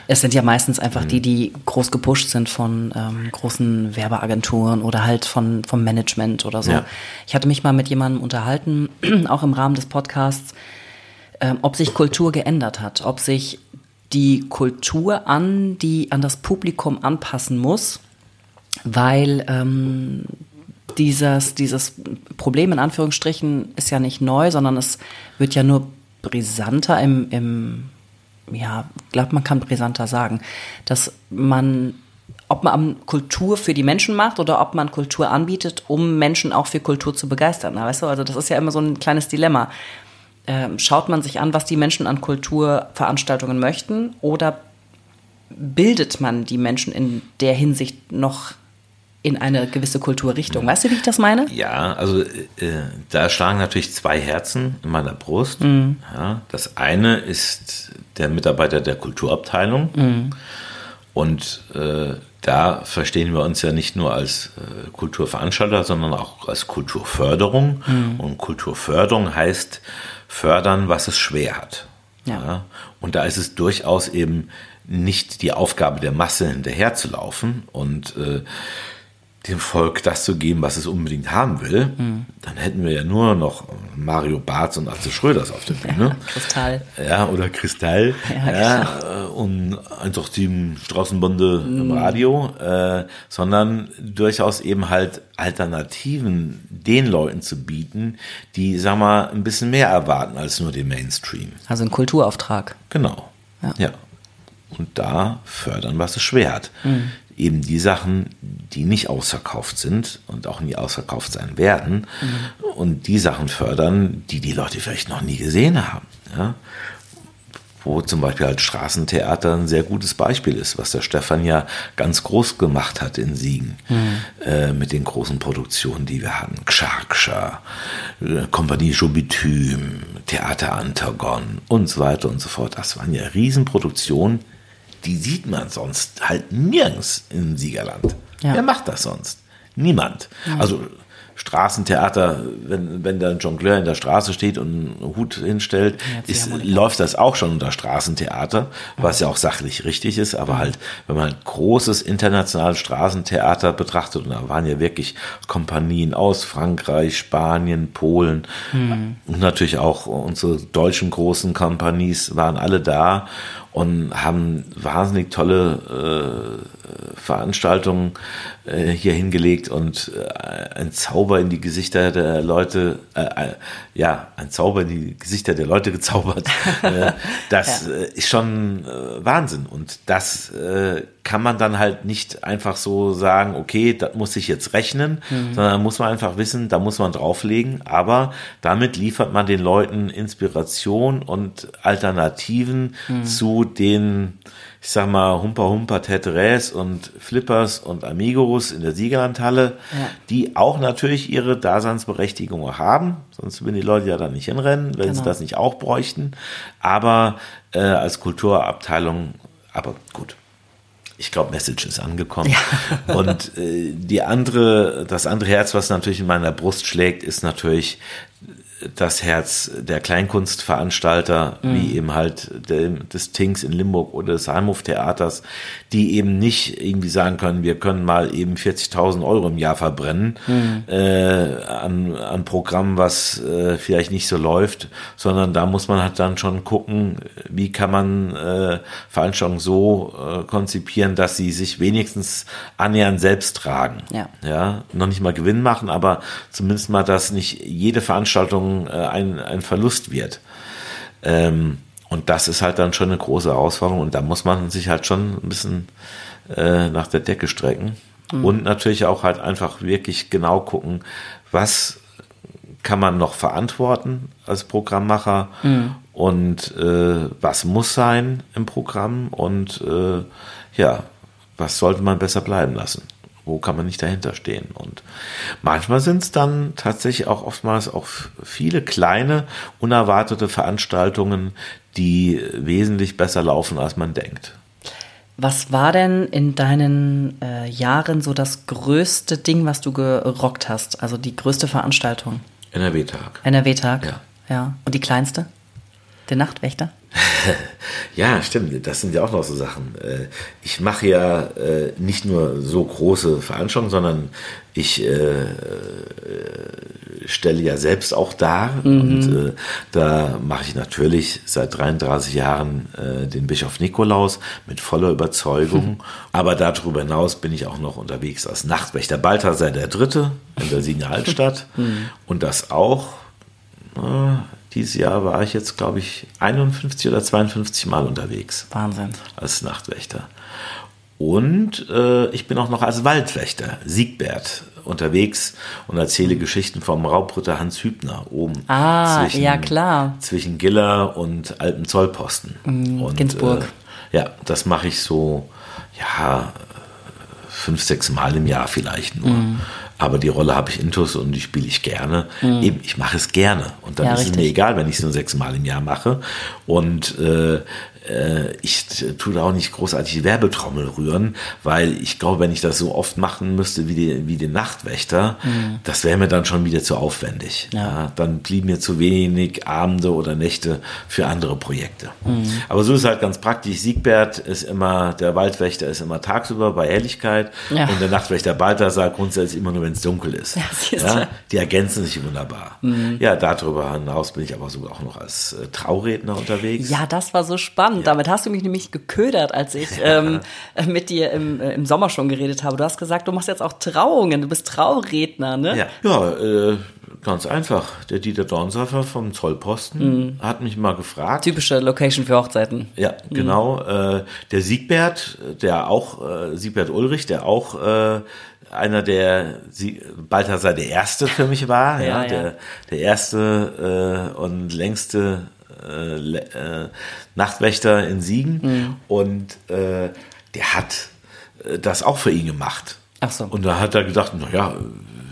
Es sind ja meistens einfach mhm. die, die groß gepusht sind von ähm, großen Werbeagenturen oder halt von, vom Management oder so. Ja. Ich hatte mich mal mit jemandem unterhalten, [CLEARS THROAT] auch im Rahmen des Podcasts, ähm, ob sich Kultur geändert hat, ob sich die Kultur an die an das Publikum anpassen muss, weil ähm, dieses, dieses Problem in Anführungsstrichen ist ja nicht neu, sondern es wird ja nur brisanter im, im ja, glaube man kann brisanter sagen, dass man, ob man Kultur für die Menschen macht oder ob man Kultur anbietet, um Menschen auch für Kultur zu begeistern. Weißt du, also das ist ja immer so ein kleines Dilemma. Ähm, schaut man sich an, was die Menschen an Kulturveranstaltungen möchten oder bildet man die Menschen in der Hinsicht noch in eine gewisse Kulturrichtung. Weißt du, wie ich das meine? Ja, also äh, da schlagen natürlich zwei Herzen in meiner Brust. Mhm. Ja, das eine ist der Mitarbeiter der Kulturabteilung. Mhm. Und äh, da verstehen wir uns ja nicht nur als äh, Kulturveranstalter, sondern auch als Kulturförderung. Mhm. Und Kulturförderung heißt fördern, was es schwer hat. Ja. ja. Und da ist es durchaus eben nicht die Aufgabe der Masse hinterherzulaufen und äh, dem Volk das zu geben, was es unbedingt haben will, mhm. dann hätten wir ja nur noch Mario Barth und Atze Schröders auf der Bühne. Ja, Kristall. Ja, oder Kristall. Ja, ja genau. Und einfach die Straßenbande mhm. im Radio, äh, sondern durchaus eben halt Alternativen den Leuten zu bieten, die, sag mal, ein bisschen mehr erwarten als nur den Mainstream. Also ein Kulturauftrag. Genau. Ja. ja. Und da fördern, was es schwer hat. Mhm eben die Sachen, die nicht ausverkauft sind und auch nie ausverkauft sein werden mhm. und die Sachen fördern, die die Leute vielleicht noch nie gesehen haben. Ja? Wo zum Beispiel halt Straßentheater ein sehr gutes Beispiel ist, was der Stefan ja ganz groß gemacht hat in Siegen mhm. äh, mit den großen Produktionen, die wir hatten. Kschakscha, äh, Kompanie Jobitüm, Theater Antagon und so weiter und so fort. Das waren ja Riesenproduktionen, die sieht man sonst halt nirgends im Siegerland. Ja. Wer macht das sonst? Niemand. Ja. Also Straßentheater, wenn, wenn der Jongleur in der Straße steht und einen Hut hinstellt, ist, läuft das auch schon unter Straßentheater, was ja auch sachlich richtig ist, aber halt, wenn man halt großes internationales Straßentheater betrachtet, und da waren ja wirklich Kompanien aus Frankreich, Spanien, Polen mhm. und natürlich auch unsere deutschen großen Kompanies waren alle da und haben wahnsinnig tolle äh, Veranstaltungen äh, hier hingelegt und äh, ein Zauber in die Gesichter der Leute, äh, äh ja, ein Zauber in die Gesichter der Leute gezaubert. [LAUGHS] Das ja. Ist schon Wahnsinn und das kann man dann halt nicht einfach so sagen, okay, das muss ich jetzt rechnen, mhm. sondern muss man einfach wissen, da muss man drauflegen. Aber damit liefert man den Leuten Inspiration und Alternativen mhm. zu den, ich sag mal, Humper Humper Tetris und Flippers und Amigos in der Siegerlandhalle, ja. die auch natürlich ihre Daseinsberechtigung haben. Sonst würden die Leute ja da nicht hinrennen, wenn genau. sie das nicht auch bräuchten. Aber äh, als Kulturabteilung, aber gut ich glaube, Message ist angekommen. Ja. [LAUGHS] Und äh, die andere, das andere Herz, was natürlich in meiner Brust schlägt, ist natürlich das Herz der Kleinkunstveranstalter, mhm. wie eben halt des Tings in Limburg oder des Heimhof-Theaters, die eben nicht irgendwie sagen können, wir können mal eben 40.000 Euro im Jahr verbrennen mhm. äh, an, an Programmen, was äh, vielleicht nicht so läuft, sondern da muss man halt dann schon gucken, wie kann man äh, Veranstaltungen so äh, konzipieren, dass sie sich wenigstens annähernd selbst tragen. Ja. ja, noch nicht mal Gewinn machen, aber zumindest mal, dass nicht jede Veranstaltung Saison äh, ein, ein Verlust wird. Ähm, und das ist halt dann schon eine große Herausforderung und da muss man sich halt schon ein bisschen äh, nach der Decke strecken. Mhm. Und natürlich auch halt einfach wirklich genau gucken, was kann man noch verantworten als Programmmacher mhm. und äh, was muss sein im Programm und äh, ja, was sollte man besser bleiben lassen wo kann man nicht dahinter stehen? Und manchmal sind es dann tatsächlich auch oftmals auch viele kleine, unerwartete Veranstaltungen, die wesentlich besser laufen, als man denkt. Was war denn in deinen äh, Jahren so das größte Ding, was du gerockt hast? Also die größte Veranstaltung? NRW-Tag. NRW-Tag? Ja. ja. Und die kleinste? Der Nachtwächter? [LAUGHS] ja, stimmt. Das sind ja auch noch so Sachen. Äh, ich mache ja äh, nicht nur so große Veranstaltungen, sondern ich äh, stelle ja selbst auch dar. Mhm. Und da mache ich natürlich seit 33 Jahren den Bischof Nikolaus mit voller Überzeugung. Mhm. Aber darüber hinaus bin ich auch noch unterwegs als Nachtwächter Balthasar der Dritte in der Sieger Altstadt. Mhm. Und das auch dieses Jahr war ich jetzt, glaube ich, 51 oder 52 Mal unterwegs. Wahnsinn. Als Nachtwächter. Und äh, ich bin auch noch als Waldwächter, Siegbert, unterwegs und erzähle Geschichten vom Raubritter Hans Hübner oben. Ah, zwischen, ja klar. Zwischen Giller und Alpenzollposten. Mhm, und, Ginsburg. Äh, ja, das mache ich so, ja, fünf, sechs Mal im Jahr vielleicht nur. Mhm. Aber die Rolle habe ich intus und die spiele ich gerne. Mhm. Eben, ich mache es gerne. Und dann ja, ist richtig. es mir egal, wenn ich es nur sechsmal im Jahr mache. Und äh, ich tue da auch nicht großartig die Werbetrommel rühren, weil ich glaube, wenn ich das so oft machen müsste wie, die, wie den Nachtwächter, mhm. das wäre mir dann schon wieder zu aufwendig. Ja. ja. dann blieben mir zu wenig Abende oder Nächte für andere Projekte. Mhm. Aber so ist halt ganz praktisch. Siegbert ist immer, der Waldwächter ist immer tagsüber bei Helligkeit ja. und der Nachtwächter Balthasar grundsätzlich immer nur, wenn es dunkel ist. Die ergänzen sich wunderbar. Mhm. Ja, darüber hinaus bin ich aber sogar auch noch als äh, Trauredner unterwegs. Ja, das war so spannend spannend. Ja. Damit hast du mich nämlich geködert, als ich ähm, mit dir im, äh, im Sommer schon geredet habe. Du hast gesagt, du machst jetzt auch Trauungen, du bist Trauredner, ne? Ja, ja äh, ganz einfach. Der Dieter Dornsaffer vom Zollposten mhm. hat mich mal gefragt. Typische Location für Hochzeiten. Ja, mhm. genau. Äh, der Siegbert, der auch, äh, Siegbert Ulrich, der auch äh, einer der Sie, Balthasar der Erste für mich war, ja, ja, Der, der erste äh, und längste äh, äh, Nachtwächter in Siegen mhm. und äh, der hat äh, das auch für ihn gemacht. Ach so. Und da hat er gedacht, naja,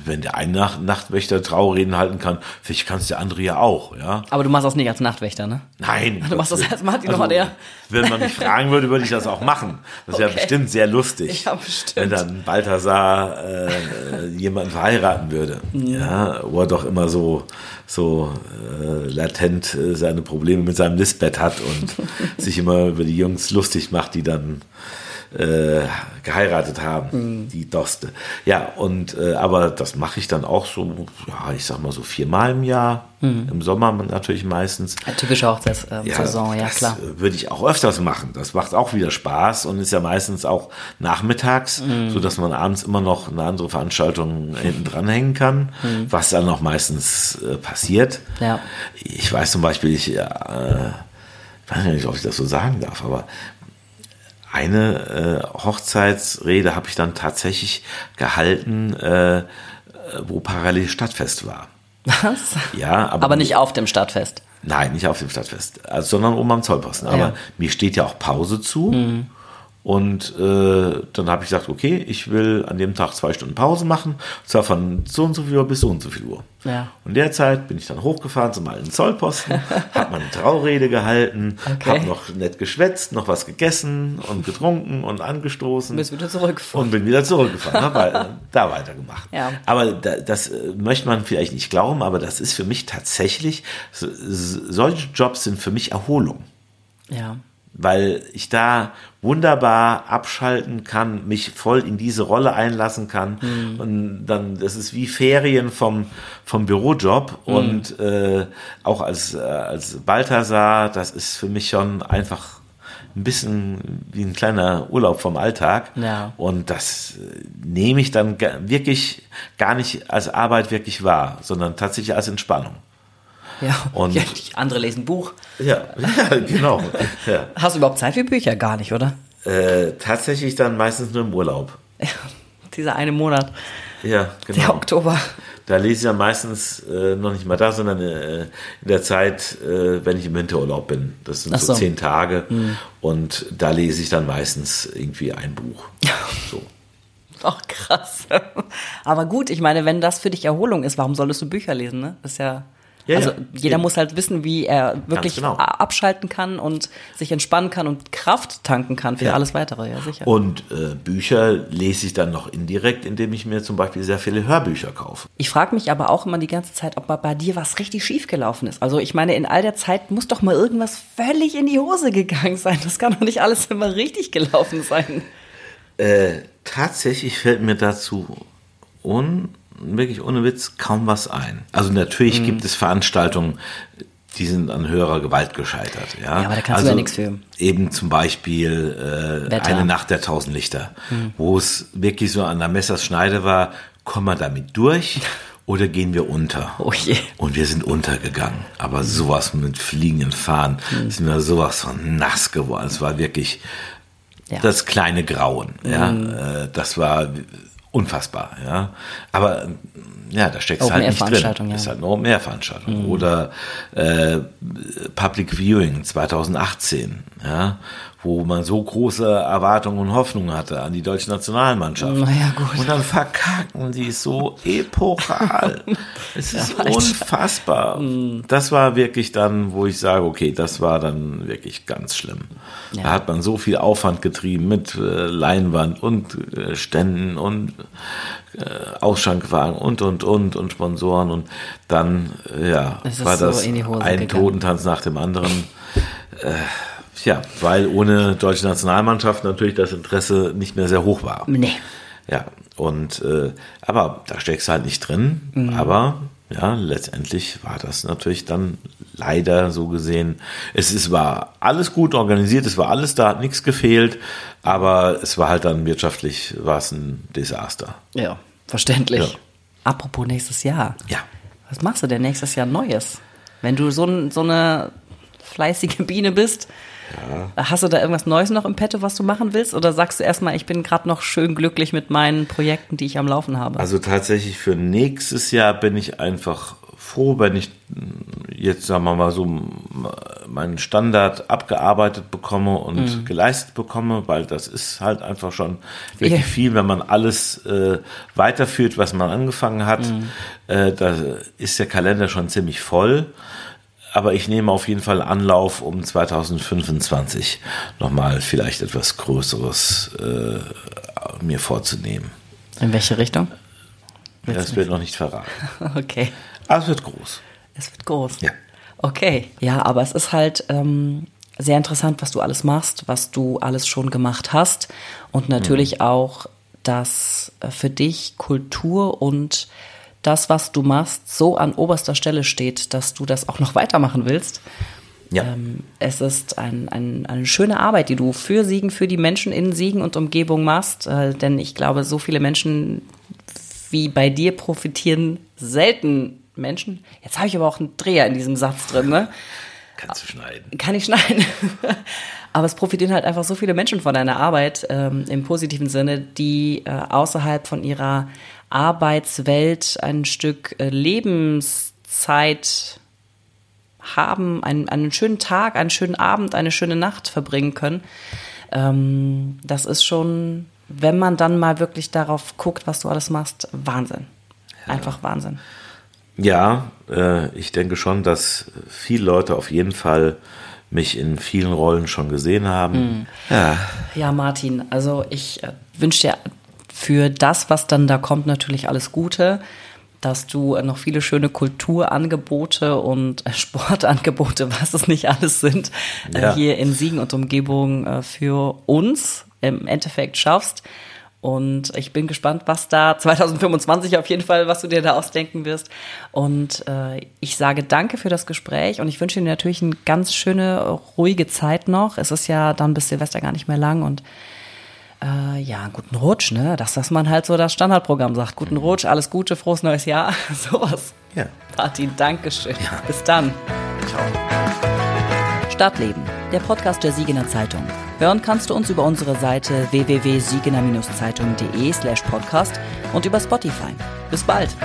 wenn der eine Nacht Nachtwächter Traureden halten kann, vielleicht kann es der andere ja auch, ja. Aber du machst das nicht als Nachtwächter, ne? Nein. Du machst das als Martin also, der. Wenn man mich fragen würde, würde ich das auch machen. Das [LAUGHS] okay. wäre bestimmt sehr lustig. Ja, bestimmt. Wenn dann Balthasar äh, jemanden verheiraten würde. Mhm. Ja, wo er doch immer so, so äh, latent äh, seine Probleme mit seinem Lisbeth hat und [LAUGHS] sich immer über die Jungs lustig macht, die dann äh, geheiratet haben, mhm. die Doste. Ja, und äh, aber das mache ich dann auch so, ja, ich sag mal so viermal im Jahr. Mhm. Im Sommer natürlich meistens. Eine typische Hochzeitssaison, ja, ja klar. Würde ich auch öfters machen. Das macht auch wieder Spaß und ist ja meistens auch nachmittags, mhm. so dass man abends immer noch eine andere Veranstaltung hinten dranhängen kann, mhm. was dann auch meistens äh, passiert. Ja. Ich weiß zum Beispiel, ich, äh, ich weiß nicht, ob ich das so sagen darf, aber eine äh, Hochzeitsrede habe ich dann tatsächlich gehalten, äh, wo parallel Stadtfest war. Was? Ja, aber, Aber nicht auf dem Stadtfest. Nein, nicht auf dem Stadtfest, also, sondern oben am Zollposten. Aber Ja. mir steht ja auch Pause zu. Und äh, dann habe ich gesagt, okay, ich will an dem Tag zwei Stunden Pause machen. Und zwar von so und so viel Uhr bis so und so viel Uhr. Ja. Und derzeit bin ich dann hochgefahren zum alten Zollposten, [LAUGHS] habe meine Traurede gehalten, Okay. habe noch nett geschwätzt, noch was gegessen und getrunken und angestoßen. Bist wieder zurückgefahren. Und bin wieder zurückgefahren, habe [LAUGHS] da weitergemacht. Ja. Aber da, das äh, möchte man vielleicht nicht glauben, aber das ist für mich tatsächlich, so- so- solche Jobs sind für mich Erholung Ja. Weil ich da wunderbar abschalten kann, mich voll in diese Rolle einlassen kann. Und dann das ist wie Ferien vom vom Bürojob. Und äh, auch als äh, als Balthasar, das ist für mich schon einfach ein bisschen wie ein kleiner Urlaub vom Alltag. Ja. und das äh, nehme ich dann wirklich gar nicht als Arbeit wirklich wahr, sondern tatsächlich als Entspannung. Ja. Und- ja, andere lesen Buch. Ja, ja genau. Ja. Hast du überhaupt Zeit für Bücher? Gar nicht, oder? Äh, tatsächlich dann meistens nur im Urlaub. Ja. Dieser eine Monat, Ja, der genau. Oktober. Da lese ich ja meistens äh, noch nicht mal da, sondern äh, in der Zeit, äh, wenn ich im Winterurlaub bin. Das sind so so. zehn Tage. Und da lese ich dann meistens irgendwie ein Buch. [LAUGHS] So. Ach, krass. Aber gut, ich meine, wenn das für dich Erholung ist, warum solltest du Bücher lesen, ne? Das ist ja. Ja, also ja. jeder Eben. muss halt wissen, wie er wirklich genau. abschalten kann und sich entspannen kann und Kraft tanken kann für Ja. alles weitere, ja sicher. Und äh, Bücher lese ich dann noch indirekt, indem ich mir zum Beispiel sehr viele Hörbücher kaufe. Ich frage mich aber auch immer die ganze Zeit, ob bei dir was richtig schief gelaufen ist. Also ich meine, in all der Zeit muss doch mal irgendwas völlig in die Hose gegangen sein. Das kann doch nicht alles immer richtig gelaufen sein. Äh, tatsächlich fällt mir dazu un, wirklich ohne Witz kaum was ein. Also natürlich gibt es Veranstaltungen, die sind an höherer Gewalt gescheitert. Ja, Ja, aber da kannst du ja nichts für. Eben zum Beispiel äh, eine Nacht der tausend Lichter, wo es wirklich so an der Messerschneide war, kommen wir damit durch [LAUGHS] oder gehen wir unter? Oh je. Und wir sind untergegangen. Aber sowas mit fliegenden Fahnen sind wir sowas von nass geworden. Es war wirklich Ja. das kleine Grauen. Ja, äh, das war unfassbar. Ja, aber ja, da steckst du halt nicht drin. Ja. Ist halt eine Open-Air-Veranstaltung. Oder äh, Public Viewing 2018, ja, wo man so große Erwartungen und Hoffnungen hatte an die deutsche Nationalmannschaft. Na ja, gut. Und dann verkacken die so epochal. [LAUGHS] es ist unfassbar. Das war wirklich dann, wo ich sage, okay, das war dann wirklich ganz schlimm. Ja. Da hat man so viel Aufwand getrieben mit äh, Leinwand und äh, Ständen und äh, Ausschankwagen und und und und Sponsoren und dann ja war so das ein gegangen. Totentanz nach dem anderen. [LAUGHS] Äh, ja, weil ohne deutsche Nationalmannschaft natürlich das Interesse nicht mehr sehr hoch war. Nee. Ja, und äh, aber da steckst du halt nicht drin. Mhm. Aber ja, letztendlich war das natürlich dann leider so gesehen. Es ist, war alles gut organisiert, es war alles da, hat nichts gefehlt, aber es war halt dann wirtschaftlich war es ein Desaster. Ja, verständlich. Ja. Apropos nächstes Jahr. Ja. Was machst du denn nächstes Jahr Neues? Wenn du so, so eine fleißige Biene bist, hast du da irgendwas Neues noch im Petto, was du machen willst? Oder sagst du erstmal, ich bin gerade noch schön glücklich mit meinen Projekten, die ich am Laufen habe? Also tatsächlich für nächstes Jahr bin ich einfach froh, wenn ich jetzt, sagen wir mal so, meinen Standard abgearbeitet bekomme und geleistet bekomme, weil das ist halt einfach schon wirklich Ja. viel, wenn man alles äh, weiterführt, was man angefangen hat. Äh, da ist der Kalender schon ziemlich voll. Aber ich nehme auf jeden Fall Anlauf, um 2025 nochmal vielleicht etwas Größeres äh, mir vorzunehmen. In welche Richtung? Das wird noch nicht verraten. [LAUGHS] Okay. Aber es wird groß. Es wird groß. Ja. Okay. Ja, aber es ist halt ähm, sehr interessant, was du alles machst, was du alles schon gemacht hast. Und natürlich auch, dass äh, für dich Kultur und das, was du machst, so an oberster Stelle steht, dass du das auch noch weitermachen willst. Ja. Ähm, es ist ein, ein, eine schöne Arbeit, die du für Siegen, für die Menschen in Siegen und Umgebung machst. Äh, denn ich glaube, so viele Menschen wie bei dir profitieren selten Menschen. Jetzt habe ich aber auch einen Dreher in diesem Satz drin, ne? Kannst du schneiden. Kann ich schneiden. [LAUGHS] Aber es profitieren halt einfach so viele Menschen von deiner Arbeit ähm, im positiven Sinne, die äh, außerhalb von ihrer Arbeitswelt ein Stück äh, Lebenszeit haben, einen, einen schönen Tag, einen schönen Abend, eine schöne Nacht verbringen können. Ähm, das ist schon, wenn man dann mal wirklich darauf guckt, was du alles machst, Wahnsinn. Einfach Wahnsinn. Ja, äh, ich denke schon, dass viele Leute auf jeden Fall mich in vielen Rollen schon gesehen haben. Mhm. Ja. ja, Martin, also ich äh, wünsche dir für das, was dann da kommt, natürlich alles Gute, dass du noch viele schöne Kulturangebote und äh, Sportangebote, [LAUGHS] was es nicht alles sind, äh, ja. hier in Siegen und Umgebung äh, für uns im Endeffekt schaffst. Und ich bin gespannt, was da [LAUGHS] 2025 auf jeden Fall, was du dir da ausdenken wirst. Und äh, ich sage danke für das Gespräch und ich wünsche dir natürlich eine ganz schöne, ruhige Zeit noch. Es ist ja dann bis Silvester gar nicht mehr lang und äh, ja, guten Rutsch, ne? Das, dass man halt so das Standardprogramm sagt. Guten Rutsch, alles Gute, frohes neues Jahr. [LAUGHS] Sowas. Ja. Martin, Dankeschön. Ja. Bis dann. Ciao. Stadtleben, der Podcast der Siegener Zeitung. Hören kannst du uns über unsere Seite www.siegener-zeitung.de slash podcast und über Spotify. Bis bald!